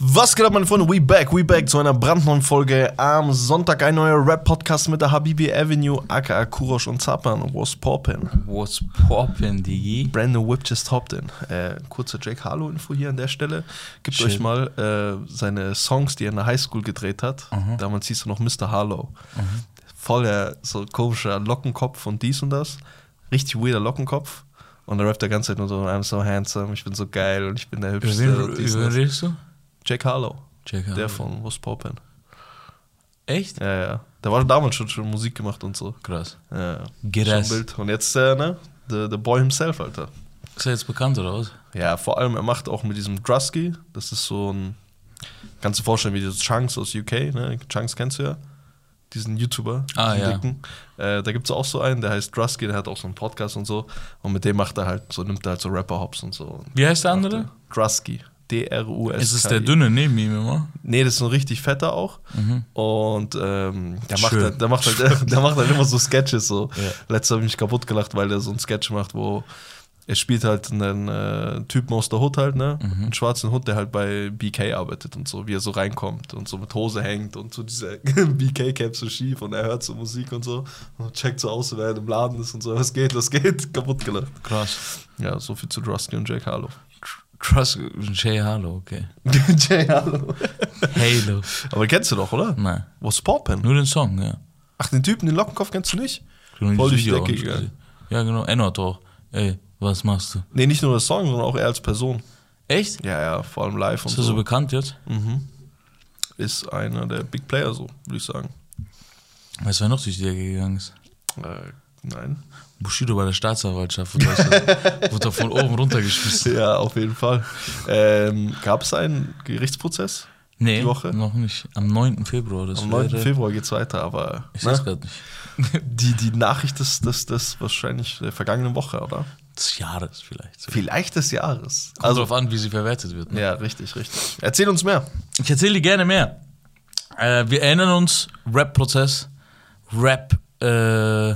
Was geht ab, meine Freunde? We back, we back zu einer brandneuen Folge. Am Sonntag ein neuer Rap-Podcast mit der Habibi Avenue, aka Kurosh und Zapan. Was poppin'? What's poppin', Digi? Brandon Whip just hopped in. Äh, kurze Jake Harlow-Info hier an der Stelle. Gebt Shit. euch mal äh, seine Songs, die er in der Highschool gedreht hat. Damals hieß er noch Mr. Harlow. Voll der so komischer Lockenkopf und dies und das. Richtig weirder Lockenkopf. Und er rappt die ganze Zeit nur so, I'm so handsome, ich bin so geil und ich bin der Hübschste. über wen redest du? Jake Harlow. Jack Der Harlow. von Was Poppin'. Echt? Ja, ja. Der war damals schon, schon Musik gemacht und so. Krass. Ja, ja. Bild. Und jetzt, äh, ne? The, the Boy himself, Alter. Ist er jetzt bekannt oder was? Ja, vor allem, er macht auch mit diesem Drusky. Das ist so ein. Kannst du dir vorstellen, wie dieses Chunks aus UK, ne? Chunks kennst du ja. Diesen YouTuber. Ah, diesen ja. Dicken. Äh, da gibt es auch so einen, der heißt Drusky, der hat auch so einen Podcast und so. Und mit dem macht er halt so, nimmt er halt so Rapper-Hops und so. Wie heißt der andere? Drusky. D-R-U-S. Ist es der dünne neben ihm immer? Nee, das ist ein richtig fetter auch. Und ähm, der, macht halt, der, macht halt, der macht halt immer so Sketches. So. Ja. Letztes habe ich mich kaputt gelacht, weil der so einen Sketch macht, wo er spielt halt einen äh, Typen aus der Hood halt, ne? Einen schwarzen Hund, der halt bei BK arbeitet und so, wie er so reinkommt und so mit Hose hängt und so diese BK-Cap so schief und er hört so Musik und so und checkt so aus, wer im Laden ist und so, was geht, was geht, kaputt gelacht. Krass. Ja, so viel zu Drusky und Jake Harlow. Trust Jay Harlow, okay. Jake Harlow. Halo. Aber kennst du doch, oder? Nein. Was Poppen? Nur den Song, ja. Ach, den Typen, den Lockenkopf kennst du nicht? Voll durch die Decke gegangen. Ja, genau. Ennard auch. Ey, was machst du? Nee, nicht nur der Song, sondern auch er als Person. Echt? Ja, ja, vor allem live und Ist er so so. bekannt jetzt? Ist einer der Big Player, so, würde ich sagen. Weißt du, wer noch durch die Decke gegangen ist? Äh, nein. Bushido bei der Staatsanwaltschaft wurde, er von oben runtergeschmissen. Ja, auf jeden Fall. Ähm, Gab es einen Gerichtsprozess? Nee, Die Woche? noch nicht. Am 9. Februar. Das Am 9. wäre- Februar geht's weiter, aber Ich ne? gerade nicht. die, die Nachricht ist das, das wahrscheinlich der vergangenen Woche, oder? Des Jahres vielleicht. So. Vielleicht des Jahres. Kommt Also, drauf an, wie sie verwertet wird. Ne? ja, richtig, richtig. Erzähl uns mehr. Ich erzähle dir gerne mehr. Äh, wir erinnern uns, Rap-Prozess, Rap, äh,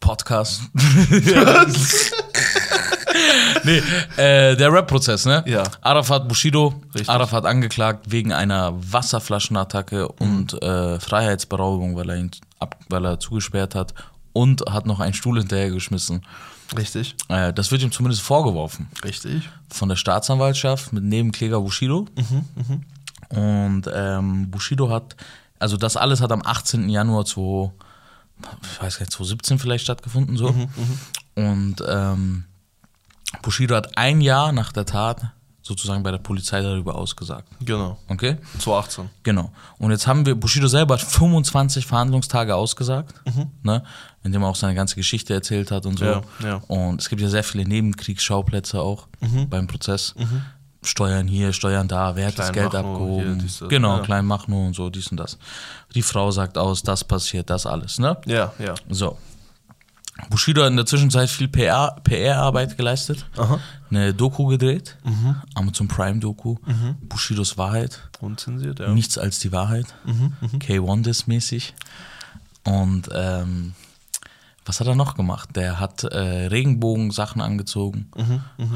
Podcast. nee, äh, der Rap-Prozess, ne? Ja. Arafat Bushido, Richtig. Arafat angeklagt wegen einer Wasserflaschenattacke und äh, Freiheitsberaubung, weil er ihn ab, weil er zugesperrt hat und hat noch einen Stuhl hinterhergeschmissen. Richtig. Äh, das wird ihm zumindest vorgeworfen Richtig. von der Staatsanwaltschaft mit Nebenkläger Bushido. Und ähm, Bushido hat, also das alles hat am 18. Januar 2, ich weiß gar nicht, 2017 vielleicht stattgefunden so. Und ähm, Bushido hat ein Jahr nach der Tat sozusagen bei der Polizei darüber ausgesagt. Genau. Okay? 2018. Genau. Und jetzt haben wir, Bushido selber hat 25 Verhandlungstage ausgesagt, ne, in dem er auch seine ganze Geschichte erzählt hat und so. Ja, ja. Und es gibt ja sehr viele Nebenkriegsschauplätze auch beim Prozess. Steuern hier, Steuern da, wer hat das Geld Kleinmachnow, abgehoben? hier, das, genau, ja. Kleinmachnow und so, dies und das. Die Frau sagt aus, das passiert, das alles, ne? Ja, ja. So. Bushido hat in der Zwischenzeit viel PR PR-Arbeit geleistet, Aha. eine Doku gedreht, Amazon Prime Doku, Bushidos Wahrheit. Unzensiert, ja. Nichts als die Wahrheit. K1-Diss-mäßig. Und ähm, was hat er noch gemacht? Der hat äh, Regenbogen-Sachen angezogen,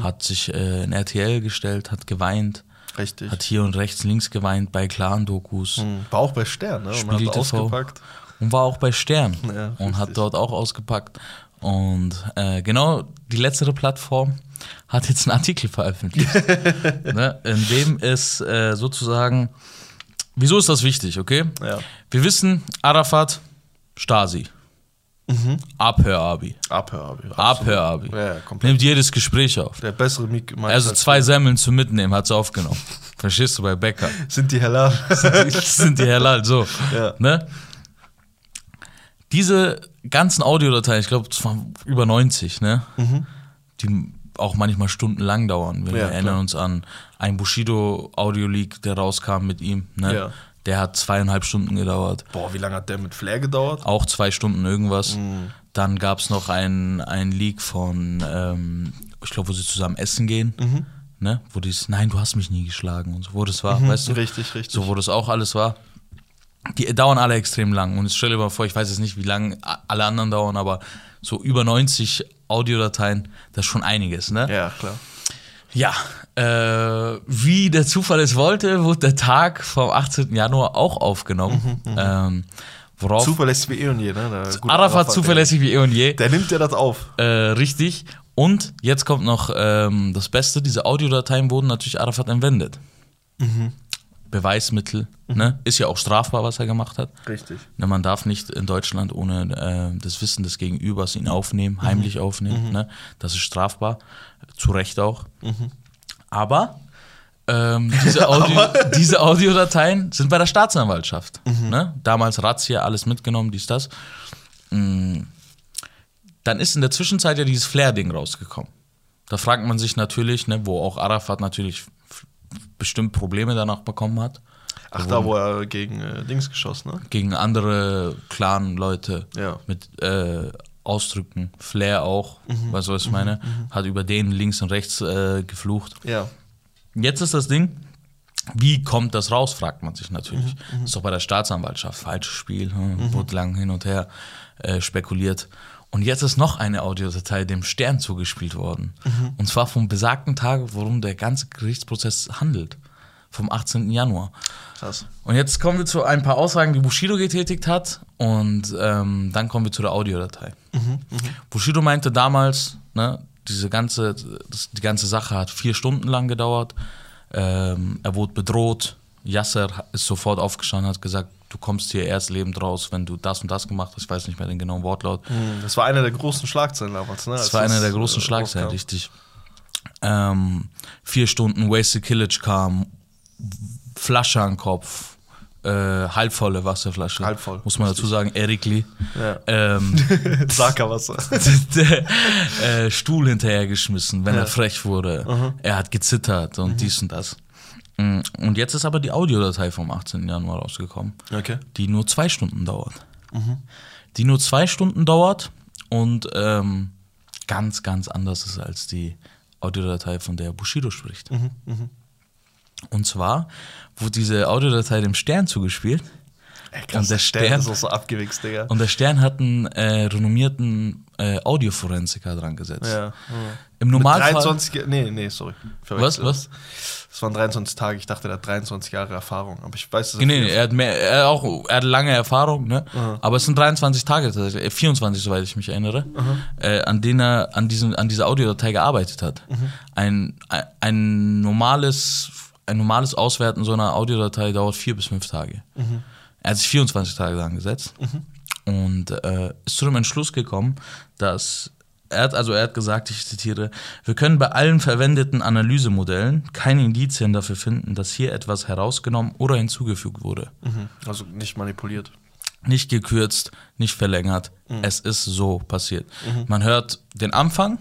hat sich äh, in RTL gestellt, hat geweint, Richtig. hat hier und rechts, links geweint bei Clan-Dokus Hm, War auch bei Stern, ne? Und Spiegel hat TV. ausgepackt. Und war auch bei Stern Ja, und hat dort auch ausgepackt. Und äh, genau die letztere Plattform hat jetzt einen Artikel veröffentlicht, ne, in dem es äh, sozusagen, wieso ist das wichtig, okay? Ja. Wir wissen, Arafat, Stasi. Abhör-Abi. Abhör-Abi. Abhör-Abi. Ja. Nimmt jedes Gespräch auf. Der bessere Mik Also zwei Semmeln zum Mitnehmen hat sie aufgenommen. Verstehst du, bei Bäcker. Sind die heller? Das sind die Halal, so. Ja. Ne? Diese ganzen Audiodateien, ich glaube, es waren über 90, ne? Die auch manchmal stundenlang dauern. Wir Ja, erinnern klar. uns an ein Bushido-Audio-Leak, der rauskam mit ihm. Ne? Ja. Der hat zweieinhalb Stunden gedauert. Boah, wie lange hat der mit Flair gedauert? Auch zwei Stunden irgendwas. Mhm. Dann gab es noch ein, ein Leak von, ähm, ich glaube, wo sie zusammen essen gehen. Mhm. Ne? Wo dies, nein, du hast mich nie geschlagen und so, wo das war, weißt du? Richtig, richtig. So, wo das auch alles war. Die dauern alle extrem lang. Und stell dir mal vor, ich weiß jetzt nicht, wie lang a- alle anderen dauern, aber so über 90 Audiodateien, das ist schon einiges, ne? Ja, klar. Ja, äh, wie der Zufall es wollte, wurde der Tag vom 18. Januar auch aufgenommen. ähm, worauf Zuverlässig wie eh und je, ne? Der gute Arafat zuverlässig wie eh und je. Der, der nimmt ja das auf. Äh, richtig. Und jetzt kommt noch ähm, das Beste: diese Audiodateien wurden natürlich Arafat entwendet. Beweismittel, ne? Ist ja auch strafbar, was er gemacht hat. Richtig. Ne, man darf nicht in Deutschland ohne äh, das Wissen des Gegenübers ihn aufnehmen, heimlich aufnehmen. Ne? Das ist strafbar. Zu Recht auch. Aber ähm, diese, Audio, diese Audiodateien sind bei der Staatsanwaltschaft. Ne? Damals Razzia, alles mitgenommen, dies, das. Mm. Dann ist in der Zwischenzeit ja dieses Flair-Ding rausgekommen. Da fragt man sich natürlich, ne, wo auch Arafat natürlich bestimmt Probleme danach bekommen hat. Ach, da, wo er gegen äh, Dings geschossen, ne? gegen andere Clan-Leute Ja. mit äh, Ausdrücken. Flair auch, weißt du, was ich meine? Hat über den links und rechts äh, geflucht. Ja. Jetzt ist das Ding, wie kommt das raus, fragt man sich natürlich. Ist doch bei der Staatsanwaltschaft, falsches Spiel, hm, wurde lang hin und her äh, spekuliert. Und jetzt ist noch eine Audiodatei dem Stern zugespielt worden. Und zwar vom besagten Tag, worum der ganze Gerichtsprozess handelt. Vom 18. Januar. Krass. Und jetzt kommen wir zu ein paar Aussagen, die Bushido getätigt hat. Und ähm, dann kommen wir zu der Audiodatei. Bushido meinte damals, ne, diese ganze, das, die ganze Sache hat vier Stunden lang gedauert. Ähm, er wurde bedroht. Yasser ist sofort aufgestanden, hat gesagt, du kommst hier erst lebend raus, wenn du das und das gemacht hast. Ich weiß nicht mehr den genauen Wortlaut. Hm, Das war einer der großen Schlagzeilen damals, ne? Das war eine der äh, großen Schlagzeilen, rauskam. richtig. Ähm, vier Stunden Wasted Killage kam, Flasche an Kopf, äh, halbvolle Wasserflasche. Halbvoll, Muss man dazu sagen, Erikli. Ja. Ähm, Saka-Wasser. äh, Stuhl hinterhergeschmissen, wenn Ja. er frech wurde. Er hat gezittert und dies und das. Mm, Und jetzt ist aber die Audiodatei vom 18. Januar rausgekommen Okay. die nur zwei Stunden dauert. Die nur zwei Stunden dauert und ähm, ganz, ganz anders ist als die Audiodatei, von der Bushido spricht. Und zwar wurde diese Audiodatei dem Stern zugespielt Ey, Und der Stern Stern- ist auch so abgewichst, Digga. und der Stern hat einen äh, renommierten äh, Audioforensiker dran gesetzt. ja. Im Normalfall. 23, Ge- nee, nee, sorry. Was, was? Das waren 23 Tage. Ich dachte, der hat 23 Jahre Erfahrung. Aber ich weiß, dass Nee, nee, er hat mehr, er auch, er hat lange Erfahrung, ne? Aber es sind 23 Tage, tatsächlich, äh, 24, soweit ich mich erinnere, äh, an denen er an, diesem, an dieser Audiodatei gearbeitet hat. Ein, ein, ein normales, ein normales Auswerten so einer Audiodatei dauert vier bis fünf Tage. Er hat sich 24 Tage dran gesetzt und äh, ist zu dem Entschluss gekommen, dass er hat, also er hat gesagt, ich zitiere, wir können bei allen verwendeten Analysemodellen keine Indizien dafür finden, dass hier etwas herausgenommen oder hinzugefügt wurde. Mhm. Also nicht manipuliert. Nicht gekürzt, nicht verlängert. Es ist so passiert. Man hört den Anfang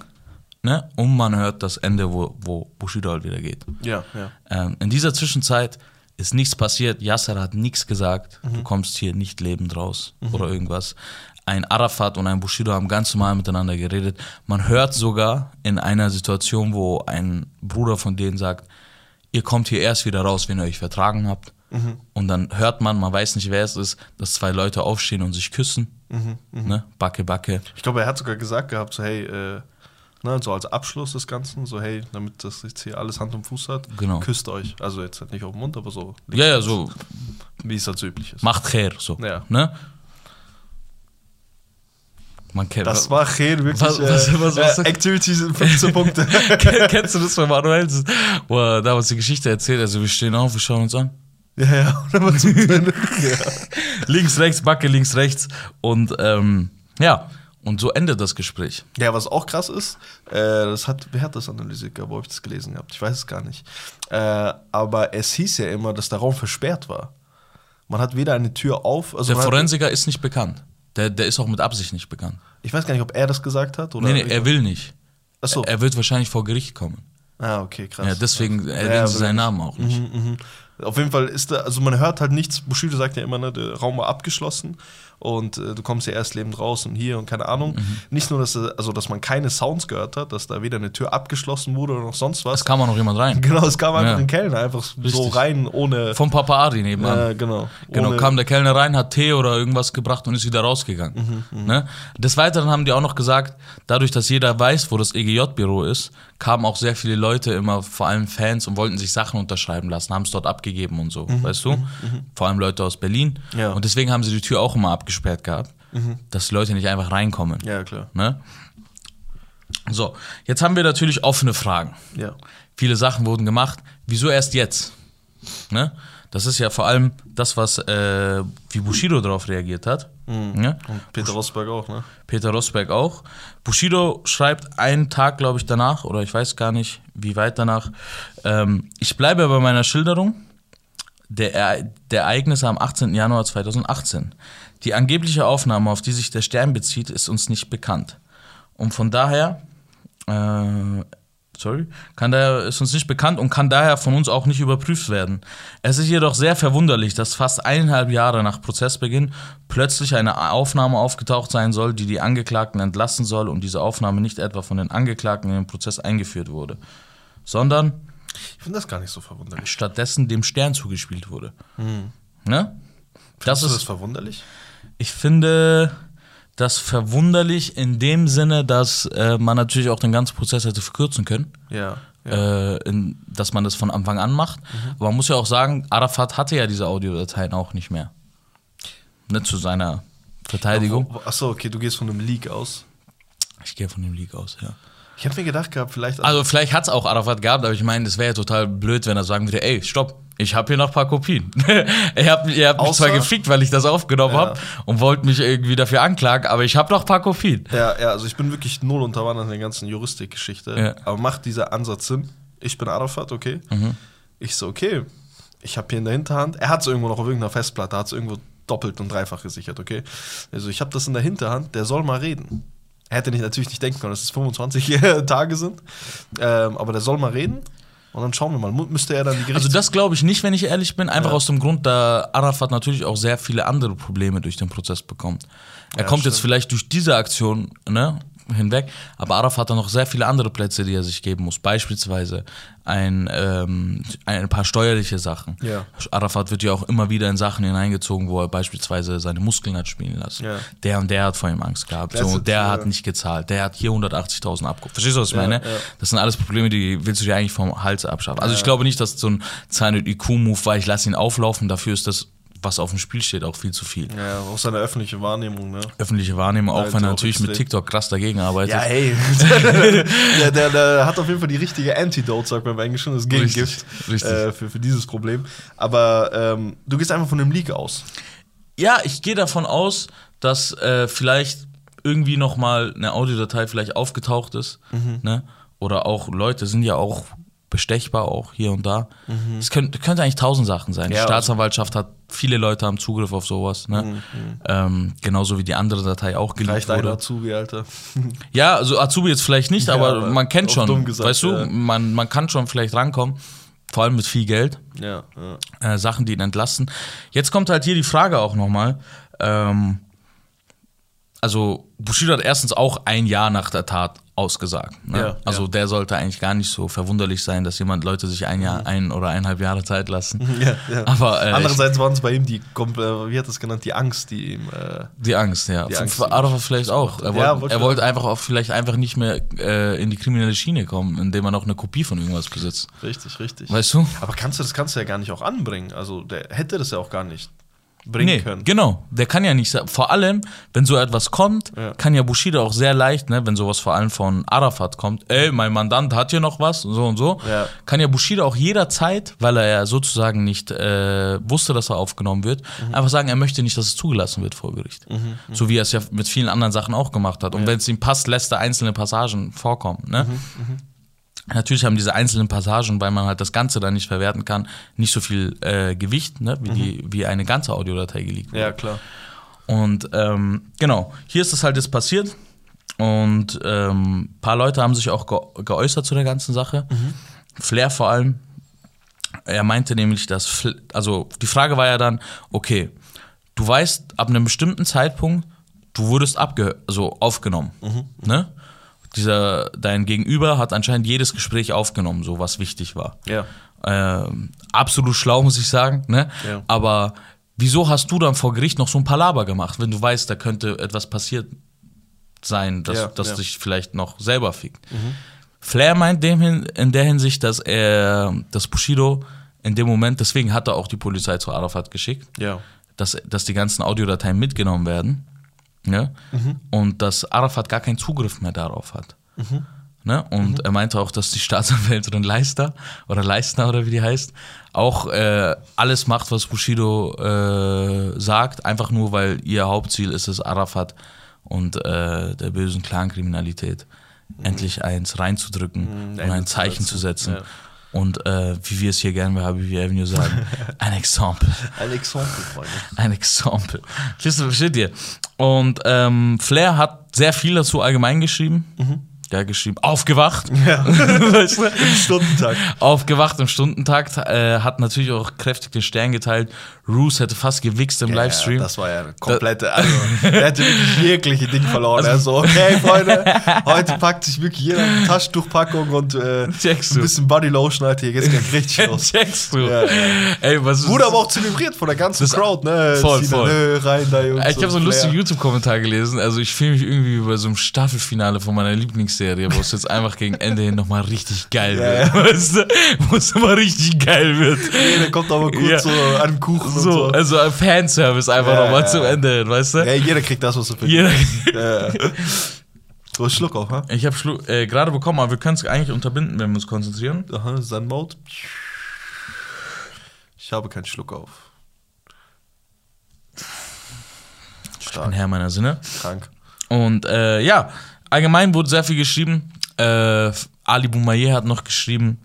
ne, und man hört das Ende, wo, wo Bushido halt wieder geht. Ja, ja. Ähm, in dieser Zwischenzeit ist nichts passiert. Yasser hat nichts gesagt. Du kommst hier nicht lebend raus oder irgendwas. Ein Arafat und ein Bushido haben ganz normal miteinander geredet. Man hört sogar in einer Situation, wo ein Bruder von denen sagt, ihr kommt hier erst wieder raus, wenn ihr euch vertragen habt. Und dann hört man, man weiß nicht, wer es ist, dass zwei Leute aufstehen und sich küssen. Ne? Backe, Backe. Ich glaube, er hat sogar gesagt gehabt, so hey, äh, ne, so als Abschluss des Ganzen, so hey, damit das jetzt hier alles Hand und Fuß hat, Genau. küsst euch. Also jetzt halt nicht auf den Mund, aber so, Ja, ja, so, wie es halt so üblich ist. macht Khair, so. Ja. Ne? Man kennt Das war Chen wirklich. Was- was- äh, was- was- äh, Activity sind 15 Punkte. Kennst du das von Manuel? Wo er damals die Geschichte erzählt, also wir stehen auf, wir schauen uns an. ja, ja. Und dann war. Links, rechts, Backe, links, rechts. Und ähm, ja, und so endet das Gespräch. ja, was auch krass ist, äh, das hat, wer hat das analysiert, wo habe ich das gelesen gehabt? Ich weiß es gar nicht. Äh, aber es hieß ja immer, dass der Raum versperrt war. Man hat weder eine Tür auf, also Der man hat, Forensiker ist nicht bekannt. Der, der ist auch mit Absicht nicht bekannt. ich weiß gar nicht, ob er das gesagt hat oder. Nee, nee, er will nicht. Ach so. Er wird wahrscheinlich vor Gericht kommen. Ah, okay, krass. Ja, deswegen Ja, erwähnen sie will seinen Namen auch nicht. Mhm, mhm. Auf jeden Fall ist da, also man hört halt nichts. Bushido sagt ja immer, ne, der Raum war abgeschlossen und äh, du kommst ja erst lebend raus und hier und keine Ahnung. Mhm. Nicht nur, dass, also, dass man keine Sounds gehört hat, dass da weder eine Tür abgeschlossen wurde oder noch sonst was. Es kam auch noch jemand rein. Genau, es kam einfach Ja. ein Kellner einfach so Richtig. rein, ohne. Vom Papa Adi nebenan. äh, genau. Genau, kam der Kellner rein, hat Tee oder irgendwas gebracht und ist wieder rausgegangen. Ne? Des Weiteren haben die auch noch gesagt, dadurch, dass jeder weiß, wo das EGJ-Büro ist, kamen auch sehr viele Leute immer, vor allem Fans, und wollten sich Sachen unterschreiben lassen, haben es dort abgegeben und so, weißt du? Vor allem Leute aus Berlin. Ja. Und deswegen haben sie die Tür auch immer abgesperrt gehabt, dass die Leute nicht einfach reinkommen. Ja, klar. Ne? So, jetzt haben wir natürlich offene Fragen. Ja. Viele Sachen wurden gemacht. Wieso erst jetzt? Ne? Das ist ja vor allem das, was äh, wie Bushido darauf reagiert hat. Ne? Und Peter Rosberg auch, ne? Peter Rosberg auch. Bushido schreibt einen Tag, glaube ich, danach, oder ich weiß gar nicht, wie weit danach. Ähm, ich bleibe bei meiner Schilderung der, Ere- der Ereignisse am 18. Januar 2018. Die angebliche Aufnahme, auf die sich der Stern bezieht, ist uns nicht bekannt. Und von daher, äh, sorry, kann daher, ist uns nicht bekannt und kann daher von uns auch nicht überprüft werden. Es ist jedoch sehr verwunderlich, dass fast eineinhalb Jahre nach Prozessbeginn plötzlich eine Aufnahme aufgetaucht sein soll, die die Angeklagten entlassen soll und diese Aufnahme nicht etwa von den Angeklagten in den Prozess eingeführt wurde, sondern Ich finde das gar nicht so verwunderlich. stattdessen dem Stern zugespielt wurde. Ne? Das Findest du ist das verwunderlich? ich finde das verwunderlich in dem Sinne, dass äh, man natürlich auch den ganzen Prozess hätte verkürzen können. Ja. ja. Äh, in, dass man das von Anfang an macht. Aber man muss ja auch sagen, Arafat hatte ja diese Audiodateien auch nicht mehr. Ne, zu seiner Verteidigung. Achso, okay, du gehst von einem Leak aus. Ich gehe von dem Leak aus, ja. Ich hätte mir gedacht gehabt, vielleicht. Also vielleicht hat es auch Arafat gehabt, aber ich meine, das wäre ja total blöd, wenn er sagen würde, ey, stopp, ich habe hier noch ein paar Kopien. ihr habt, ihr habt mich zwar gefickt, weil ich das aufgenommen Ja. habe und wollt mich irgendwie dafür anklagen, aber ich habe noch ein paar Kopien. ja, ja, also ich bin wirklich null unterwandert in der ganzen Juristikgeschichte. Ja. Aber macht dieser Ansatz Sinn? Ich bin Arafat, okay. Mhm. Ich so, okay. Ich habe hier in der Hinterhand, er hat es irgendwo noch auf irgendeiner Festplatte, hat es irgendwo doppelt und dreifach gesichert, okay. Also ich habe das in der Hinterhand, der soll mal reden. Er hätte nicht, natürlich nicht denken können, dass es 25 Tage sind. Ähm, aber der soll mal reden. Und dann schauen wir mal. Müsste er dann die Gerichts Also das glaube ich nicht, wenn ich ehrlich bin, einfach Ja. aus dem Grund, da Arafat natürlich auch sehr viele andere Probleme durch den Prozess bekommt. Er Ja, kommt jetzt stimmt. vielleicht durch diese Aktion ne, hinweg, aber Arafat hat noch sehr viele andere Plätze, die er sich geben muss. Beispielsweise ein, ähm, ein paar steuerliche Sachen. Ja. Arafat wird ja auch immer wieder in Sachen hineingezogen, wo er beispielsweise seine Muskeln hat spielen lassen. Ja. Der und der hat vor ihm Angst gehabt. So, und der hat nicht gezahlt. Der hat hier 180.000 abgehoben. Verstehst du, was ich Ja, meine? Das sind alles Probleme, die willst du dir eigentlich vom Hals abschaffen. Also ich glaube nicht, dass so ein Silent IQ-Move war, ich lasse ihn auflaufen, dafür ist das, was auf dem Spiel steht, auch viel zu viel. Ja, auch seine öffentliche Wahrnehmung, ne? Öffentliche Wahrnehmung, auch Ja, wenn er natürlich mit extrem. TikTok krass dagegen arbeitet. Ja, hey. der, der, der hat auf jeden Fall die richtige Antidote, sagt man im Englischen, das Gegengift äh, für, für dieses Problem. Aber ähm, du gehst einfach von dem Leak aus. Ja, ich gehe davon aus, dass äh, vielleicht irgendwie noch mal eine Audiodatei vielleicht aufgetaucht ist, ne? Oder auch Leute sind ja auch bestechbar auch hier und da. Es könnte, könnte eigentlich tausend Sachen sein. Die Ja, Staatsanwaltschaft hat viele Leute haben Zugriff auf sowas, ne? Ähm, genauso wie die andere Datei auch geleakt einer wurde. Azubi, Alter. Ja, also Azubi jetzt vielleicht nicht, Ja, aber aber man kennt schon, dumm gesagt, weißt du, ja. man, man kann schon vielleicht rankommen, vor allem mit viel Geld ja. äh, Sachen, die ihn entlasten. Jetzt kommt halt hier die Frage auch nochmal. Ähm, also Bushido hat erstens auch ein Jahr nach der Tat ausgesagt. Ne? Ja, also ja. der sollte eigentlich gar nicht so verwunderlich sein, dass jemand Leute sich ein Jahr, ein oder eineinhalb Jahre Zeit lassen. ja. Aber äh, Andererseits waren es bei ihm die, äh, wie hat das genannt, die Angst, die ihm. Äh, die Angst, ja. Die Angst, Arafat vielleicht auch. Er, wollte, er wollte einfach auch vielleicht einfach nicht mehr äh, in die kriminelle Schiene kommen, indem er noch eine Kopie von irgendwas besitzt. richtig, richtig. Weißt du? Aber kannst du das kannst du ja gar nicht auch anbringen. Also der hätte das ja auch gar nicht bringen Nee, können. genau. Der kann ja nicht, vor allem, wenn so etwas kommt, Ja. kann ja Bushido auch sehr leicht, ne, wenn sowas vor allem von Arafat kommt, ey, mein Mandant hat hier noch was, so und so, Ja. kann ja Bushido auch jederzeit, weil er ja sozusagen nicht äh, wusste, dass er aufgenommen wird, Mhm. einfach sagen, er möchte nicht, dass es zugelassen wird vor Gericht. So wie er es ja mit vielen anderen Sachen auch gemacht hat. Und wenn es ihm passt, lässt er einzelne Passagen vorkommen. Ne? Mhm, Natürlich haben diese einzelnen Passagen, weil man halt das Ganze dann nicht verwerten kann, nicht so viel äh, Gewicht, ne, wie, die, wie eine ganze Audiodatei geleakt wird. Mhm. Ja, klar. Und ähm, genau, hier ist es halt jetzt passiert. Und ähm, ein paar Leute haben sich auch ge geäußert zu der ganzen Sache. Flair vor allem Er meinte nämlich, dass, Fl- also die Frage war ja dann, okay, du weißt, ab einem bestimmten Zeitpunkt, du wurdest abge also aufgenommen. Ne? Dieser, dein Gegenüber hat anscheinend jedes Gespräch aufgenommen, so was wichtig war. Ja. Ähm, absolut schlau, muss ich sagen. Ne? Ja. Aber wieso hast du dann vor Gericht noch so ein Palaber gemacht, wenn du weißt, da könnte etwas passiert sein, dass, Ja, dass ja. dich vielleicht noch selber fickt? Flair meint dem hin, in der Hinsicht, dass er, dass Bushido in dem Moment, deswegen hat er auch die Polizei zu Arafat geschickt, Ja. dass, dass die ganzen Audiodateien mitgenommen werden. Ne? Und dass Arafat gar keinen Zugriff mehr darauf hat. Ne? Und er meinte auch, dass die Staatsanwältin Leister oder Leistner oder wie die heißt, auch äh, alles macht, was Bushido äh, sagt, einfach nur, weil ihr Hauptziel ist es, Arafat und äh, der bösen Clankriminalität endlich eins reinzudrücken und Ende ein Zeichen zu setzen. Ja. Und äh, wie wir es hier gerne bei Habibi Avenue sagen, ein Exempel. Ein Exempel, Freunde. Ein Exempel. Versteht ihr? Und ähm, Flair hat sehr viel dazu allgemein geschrieben. Der hat geschrieben, aufgewacht. Ja. Im Stundentag. Aufgewacht im Stundentakt. Äh, hat natürlich auch kräftig den Stern geteilt. Roos hätte fast gewichst im Livestream. Ja, das war ja eine komplette, also, er hätte wirklich jegliche Ding verloren. er so, okay, Freunde, heute packt sich wirklich jeder eine Taschentuchpackung und äh, ein bisschen Bodylotion, Alter, hier geht's gleich richtig los. Checkst du? Ja, ja. Ey, was ist Wurde aber auch zelebriert von der ganzen Das- Crowd, ne? Voll, Sina, voll. ne, rein da, Jungs. Ich habe so einen lustigen. YouTube-Kommentar gelesen. Also ich fühle mich irgendwie wie bei so einem Staffelfinale von meiner Lieblingsserie, wo es jetzt einfach gegen Ende hin nochmal richtig geil wird. ja. Weißt du? Wo es nochmal richtig geil wird. Nee, der kommt aber kurz Ja. so an den Kuchen So, so. also ein Fanservice einfach Ja, nochmal zum Ende hin, weißt du? Ja, jeder kriegt das, was er findet. Jeder, Ja. So, einen Schluck auf, ha? ich habe äh, gerade bekommen, aber wir können es eigentlich unterbinden, wenn wir uns konzentrieren. Aha, Zen-Mode. Ich habe keinen Schluck auf. Ich bin Stark, Herr meiner Sinne. krank. Und äh, ja, allgemein wurde sehr viel geschrieben. Äh, Ali Boumaier hat noch geschrieben,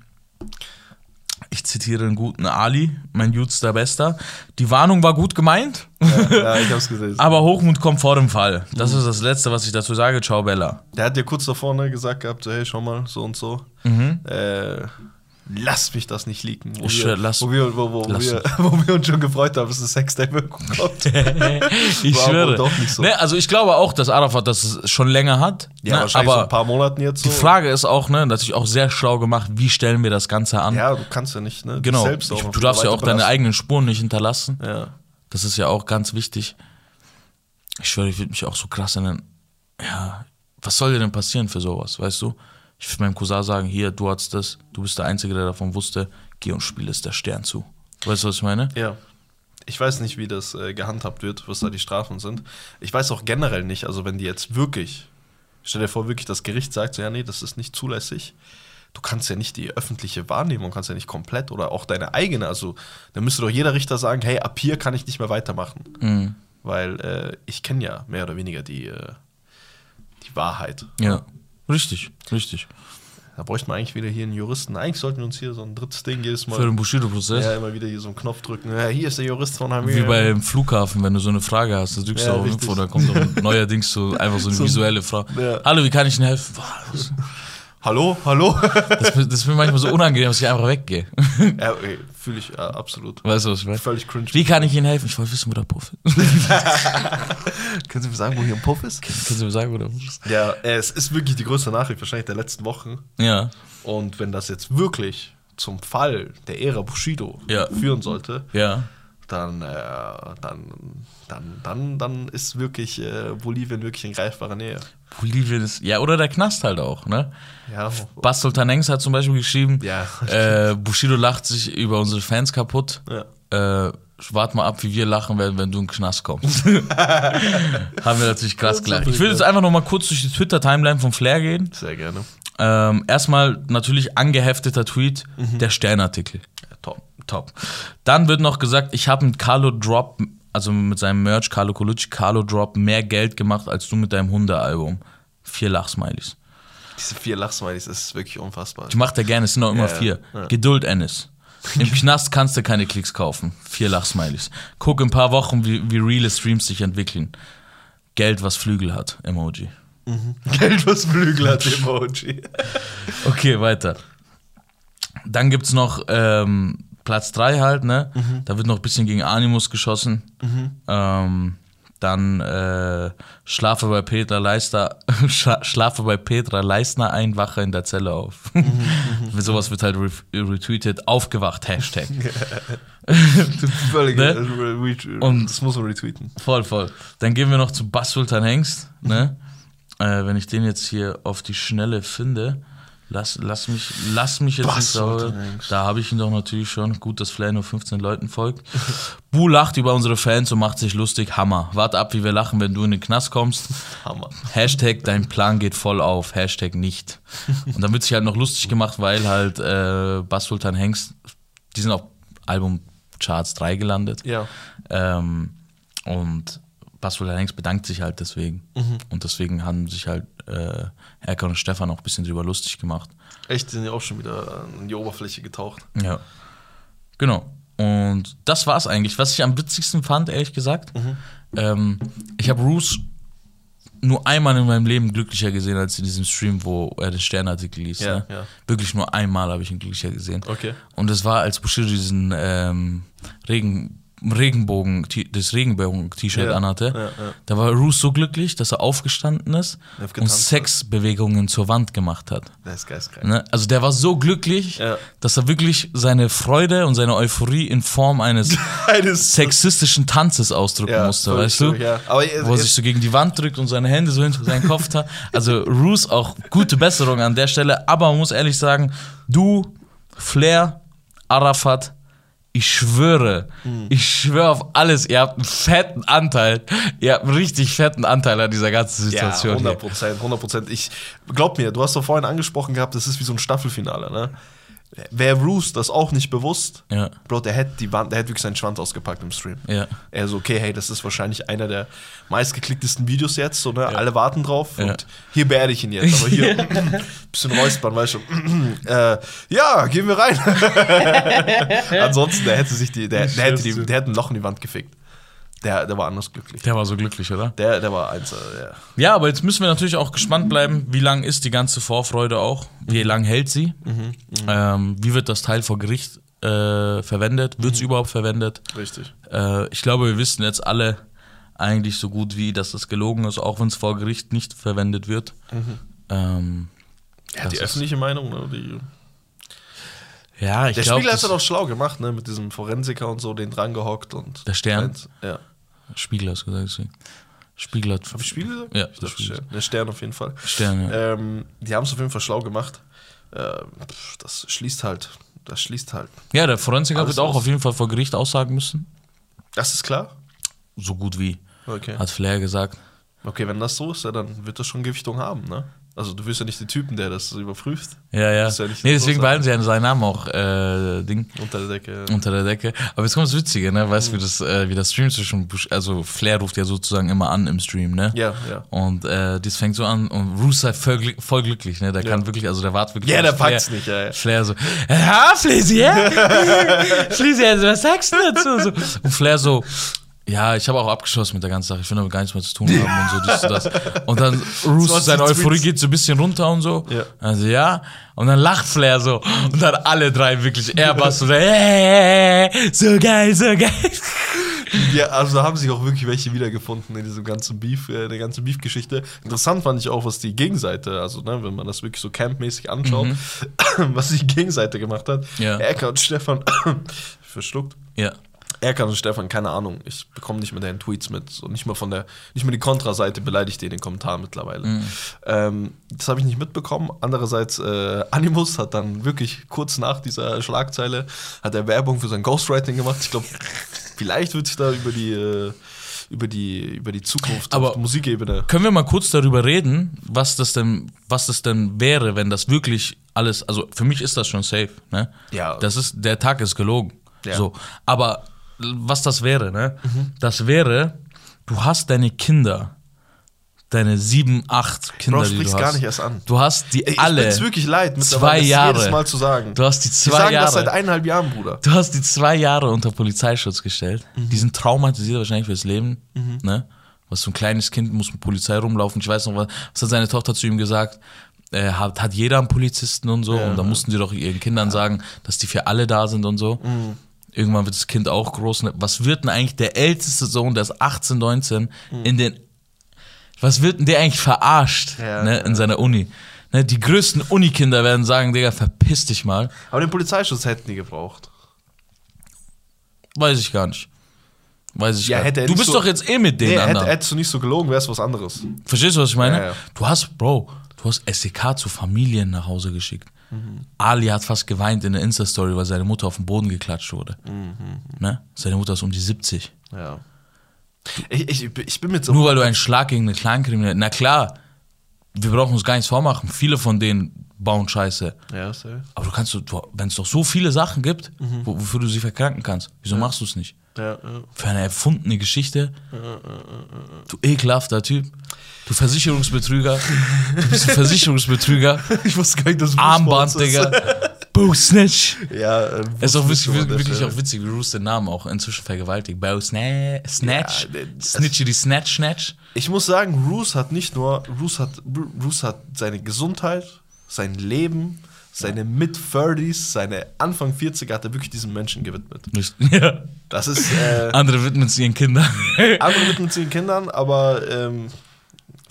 ich zitiere einen guten Ali, mein jüngster Bester. Die Warnung war gut gemeint, Ja, ich hab's gesehen. aber Hochmut kommt vor dem Fall. Das ist das Letzte, was ich dazu sage. Ciao, Bella. Der hat ja kurz davor ne, gesagt gehabt, hey, schau mal, so und so. Äh, lass mich das nicht liegen. Wo, Ich wir, schwör, lass- wo, wir, wo, wo, lass wir, wo wir uns schon gefreut haben, dass das Sextape kommt. ich War schwöre. doch nicht so. Ne, also ich glaube auch, dass Arafat das schon länger hat. Ja, ne, wahrscheinlich aber so ein paar Monaten jetzt so. die Frage ist auch, ne, natürlich auch sehr schlau gemacht, wie stellen wir das Ganze an? ja, du kannst ja nicht, ne? genau. Selbst auch Ich, du darfst ja auch deine eigenen Spuren nicht hinterlassen. Ja. Das ist ja auch ganz wichtig. Ich schwöre, ich würde mich auch so krass in den. Ja, was soll dir denn passieren für sowas, weißt du? Ich würde meinem Cousin sagen: Hier, du hattest das, du bist der Einzige, der davon wusste, geh und spiel es der Stern zu. Weißt du, was ich meine? Ja. Ich weiß nicht, wie das äh, gehandhabt wird, was da die Strafen sind. Ich weiß auch generell nicht, also wenn die jetzt wirklich, stell dir vor, wirklich das Gericht sagt, so, ja, nee, das ist nicht zulässig. Du kannst ja nicht die öffentliche Wahrnehmung, kannst ja nicht komplett oder auch deine eigene, also da müsste doch jeder Richter sagen, hey, ab hier kann ich nicht mehr weitermachen. Mhm. Weil äh, ich kenne ja mehr oder weniger die, äh, die Wahrheit. Ja. Richtig, richtig. Da bräuchte man eigentlich wieder hier einen Juristen. Eigentlich sollten wir uns hier so ein drittes Ding jedes Mal Für den Bushido-Prozess. ja, immer wieder hier so einen Knopf drücken. Ja, hier ist der Jurist von Hamir. Wie beim Flughafen, wenn du so eine Frage hast, da drückst Ja, du auf. Info, da kommt neuerdings so einfach so eine So- visuelle Frage. Ja. Hallo, wie kann ich Ihnen helfen? Boah, Hallo, hallo. Das, das ist mir manchmal so unangenehm, dass ich einfach weggehe. ja, okay, fühle ich äh, absolut. Weißt du, was ich meine? Völlig cringe. Wie kann ich Ihnen helfen? Ich wollte wissen, wo der Puff ist. Können Sie mir sagen, wo hier ein Puff ist? Können Sie mir sagen, wo der Puff ist? Ja, äh, es ist wirklich die größte Nachricht wahrscheinlich der letzten Wochen. Ja. Und wenn das jetzt wirklich zum Fall der Ära Bushido Ja. führen sollte, Ja. Dann, äh, dann, dann, dann, dann ist wirklich äh, Bolivien wirklich in greifbarer Nähe. Bolivien ist. Ja, oder der Knast halt auch, ne? Ja, Bas Sultan Engs hat zum Beispiel geschrieben, Ja. äh, Bushido lacht sich über unsere Fans kaputt. ja. Äh, wart mal ab, wie wir lachen werden, wenn du in den Knast kommst. Haben wir natürlich krass gelacht. Ich will jetzt einfach noch mal kurz durch die Twitter-Timeline von Flair gehen. sehr gerne. Ähm, erstmal natürlich angehefteter Tweet, der Sternartikel. Top. Dann wird noch gesagt, ich habe mit Carlo Drop, also mit seinem Merch, Carlo Colucci, Carlo Drop, mehr Geld gemacht als du mit deinem Hundealbum. Vier Lachsmileys. Diese vier Lachsmileys, ist wirklich unfassbar. Ich mach da gerne, es sind auch immer Ja, vier. ja. Geduld, Ennis. Im Knast kannst du keine Klicks kaufen. Vier Lachsmileys. Guck in ein paar Wochen, wie, wie reale Streams sich entwickeln. Geld, was Flügel hat. Emoji. Geld, was Flügel hat, Emoji. Okay, weiter. Dann gibt's noch ähm, Platz 3 halt, ne? Da wird noch ein bisschen gegen Animus geschossen. Ähm, dann äh, Schlafe bei Petra Leister, Schla- Schlafe bei Petra Leistner ein, wache in der Zelle auf. Sowas wird halt re retweetet, aufgewacht, Hashtag. Völlig. Ne? Und- das muss man retweeten. Voll, voll. Dann gehen wir noch zu Bas Sultan Hengst, ne? Äh, wenn ich den jetzt hier auf die Schnelle finde, lass, lass mich, lass mich jetzt nicht sauer. Da habe ich ihn doch natürlich schon. Gut, dass Flair nur 15 Leuten folgt. Bu lacht über unsere Fans und macht sich lustig. Hammer. Wart ab, wie wir lachen, wenn du in den Knast kommst. Hammer. Hashtag dein Plan geht voll auf, Hashtag nicht. Und dann wird sich halt noch lustig gemacht, weil halt äh, Bas Sultan Hengst, die sind auf Album Charts 3 gelandet. Ja. Ähm, und Bas Sultan Hengst bedankt sich halt deswegen. Und deswegen haben sich halt äh, Erkan und Stefan auch ein bisschen drüber lustig gemacht. Echt, die sind ja auch schon wieder an die Oberfläche getaucht. Ja. Genau. Und das war's eigentlich. Was ich am witzigsten fand, ehrlich gesagt, ähm, ich habe Roos nur einmal in meinem Leben glücklicher gesehen als in diesem Stream, wo er den Sternartikel liest. Ja, ne? ja. Wirklich nur einmal habe ich ihn glücklicher gesehen. Okay. Und es war, als Bushido diesen ähm, Regen, Regenbogen, das Regenbogen-T-Shirt Ja, anhatte. ja, ja. Da war Roos so glücklich, dass er aufgestanden ist und Sexbewegungen zur Wand gemacht hat. Das ist geistkrank. Ne? Also der war so glücklich, dass er wirklich seine Freude und seine Euphorie in Form eines Eines sexistischen Tanzes ausdrücken musste, weißt du? Aber er- Wo er er- sich so gegen die Wand drückt und seine Hände so hinter seinen Kopf hat. Also Roos auch gute Besserung an der Stelle, aber man muss ehrlich sagen, du, Flair, Arafat, ich schwöre, Hm. ich schwöre auf alles, ihr habt einen fetten Anteil, ihr habt einen richtig fetten Anteil an dieser ganzen Ja, Situation. 100 hier. Prozent, 100 Prozent. Ich glaub mir, du hast doch vorhin angesprochen gehabt, das ist wie so ein Staffelfinale, ne? Wäre Bruce das auch nicht bewusst, Ja. Bro, der hätte die Wand, der hätte wirklich seinen Schwanz ausgepackt im Stream. Ja. Er so, okay, hey, das ist wahrscheinlich einer der meistgeklicktesten Videos jetzt, so, ne? Alle warten drauf Ja. und hier beerde ich ihn jetzt. Aber hier, bisschen räuspern, weißt du. äh, ja, gehen wir rein. Ansonsten, der hätte sich die, der, der, hätte die, der hätte ein Loch in die Wand gefickt. Der, der war anders glücklich. Der war so glücklich, oder? Der, der war eins, äh, ja. Ja, aber jetzt müssen wir natürlich auch gespannt bleiben, wie lang ist die ganze Vorfreude auch, wie lang hält sie, ähm, wie wird das Teil vor Gericht äh, verwendet, wird es überhaupt verwendet. Richtig. Äh, ich glaube, wir wissen jetzt alle eigentlich so gut wie, dass das gelogen ist, auch wenn es vor Gericht nicht verwendet wird. Ähm, Ja, die öffentliche Meinung, ne, die, ja, ich Der glaube, Spieler hat es auch schlau gemacht, ne, mit diesem Forensiker und so, den dran gehockt und. Der Stern? Ja. Spiegel hast du gesagt, deswegen. Spiegel hat Hab ich Spiegel gesagt? Ja, ich dachte Spiegel. Der Stern auf jeden Fall. Stern, ja. Ähm, die haben es auf jeden Fall schlau gemacht. Ähm, das schließt halt. Das schließt halt. Ja, der Forensiker Alles wird auch aus. auf jeden Fall vor Gericht aussagen müssen. Das ist klar. So gut wie, Okay. hat Flair gesagt. Okay, wenn das so ist, ja, dann wird das schon Gewichtung haben, ne? Also du wirst ja nicht den Typen, der das überprüft. Ja, ja. Ja nicht nee, deswegen behalten sie ja seinen Namen auch äh, Ding Unter der Decke. unter der Decke. Aber jetzt kommt das Witzige, ne? Weißt du, Mhm. wie das, äh, wie das Stream zwischen, also Flair ruft ja sozusagen immer an im Stream, ne? Ja, ja. Und äh, das fängt so an und Bruce sei voll, glück- voll glücklich, ne? Der Ja. kann wirklich, also der wartet wirklich. Ja, der Flair. packt's nicht, ja, ja. Flair so, ja, Flizzy, ja? Flizzy, also was sagst du dazu? So. Und Flair so, ja, ich habe auch abgeschlossen mit der ganzen Sache, ich will damit gar nichts mehr zu tun haben und so, dies und das. Und dann Roos, 20 seine Euphorie geht so ein bisschen runter und so. Ja. Also ja, und dann lacht Flair so. Und dann alle drei wirklich, er Bass so, hey, so geil, so geil. Ja, also da haben sich auch wirklich welche wiedergefunden in diesem ganzen Beef, äh, der ganzen Beef-Geschichte. Interessant fand ich auch, was die Gegenseite, also ne, wenn man das wirklich so campmäßig anschaut, was die Gegenseite gemacht hat. Mhm. Ja. Erkan und Stefan verschluckt. Ja. Erkan und Stefan, keine Ahnung, ich bekomme nicht mehr deren Tweets mit. So nicht mal von der, nicht mal die Kontraseite beleidigt die in den Kommentaren mittlerweile. Mhm. Ähm, das habe ich nicht mitbekommen. Andererseits, äh, Animus hat dann wirklich kurz nach dieser Schlagzeile hat er Werbung für sein Ghostwriting gemacht. Ich glaube, vielleicht wird sich da über die äh, über die über die Zukunft Aber- auf Musikebene. Können wir mal kurz darüber reden, was das denn, was das denn wäre, wenn das wirklich alles, also für mich ist das schon safe, ne? Ja. Das ist, der Tag ist gelogen. Ja. So. Aber was das wäre, ne? Das wäre, du hast deine Kinder, deine sieben, acht Kinder, Bro, die du hast. gar nicht erst an. Du hast die Ey, ich alle. bin's wirklich leid, zwei Jahre. jedes Mal zu sagen. Du hast die Die zwei sagen Jahre. das seit eineinhalb Jahren, Bruder. Du hast die zwei Jahre unter Polizeischutz gestellt. Mhm. Die sind traumatisiert wahrscheinlich fürs Leben. Ne? Was so ein kleines Kind muss mit Polizei rumlaufen. Ich weiß noch, was, was hat seine Tochter zu ihm gesagt? äh, hat, hat jeder einen Polizisten und so. Ja, und da ja. mussten sie doch ihren Kindern sagen, dass die für alle da sind und so. Mhm. Irgendwann wird das Kind auch groß. Was wird denn eigentlich der älteste Sohn, der ist 18, 19, in den. Was wird denn der eigentlich verarscht Mhm. Ja, ne, in seiner Uni? Ne, die größten Unikinder werden sagen, Digga, verpiss dich mal. Aber den Polizeischutz hätten die gebraucht. Weiß ich gar nicht. Weiß ich Ja, gar hätte nicht. Du bist so- doch jetzt eh mit denen Nee, hätte, hättest du nicht so gelogen, wäre es was anderes. Verstehst du, was ich meine? Ja, ja. Du hast, Bro, du hast SEK zu Familien nach Hause geschickt. Mhm. Ali hat fast geweint in der Insta-Story, weil seine Mutter auf den Boden geklatscht wurde. Mhm. Ne? Seine Mutter ist um die 70. Ja. Ich, ich, ich bin mit so. Nur weil du einen Schlag gegen eine Kleinkriminelle. Na klar, wir brauchen uns gar nichts vormachen. Viele von denen bauen Scheiße. Ja, safe. Aber du kannst, wenn es doch so viele Sachen gibt, Mhm. wo, wofür du sie verkranken kannst, wieso machst du es nicht? Ja, ja. Für eine erfundene Geschichte. Du ekelhafter Typ. Du Versicherungsbetrüger. Du bist ein Versicherungsbetrüger. Ich wusste gar nicht, dass Armband. Digga. Bo Snitch. Ja, äh, Es ist auch wusste wirklich, auch witzig, wie Roos den Namen auch inzwischen vergewaltigt. Bo Sna Snatch. Ja, Snitchy die Snatch Snatch. Ich muss sagen, Roos hat nicht nur, Roos hat, Roos hat seine Gesundheit, sein Leben, seine Mid-30s, seine Anfang 40er hat er wirklich diesen Menschen gewidmet. Ja. Das ist, äh, Andere widmen es ihren Kindern. andere widmen sich den Kindern, aber ähm,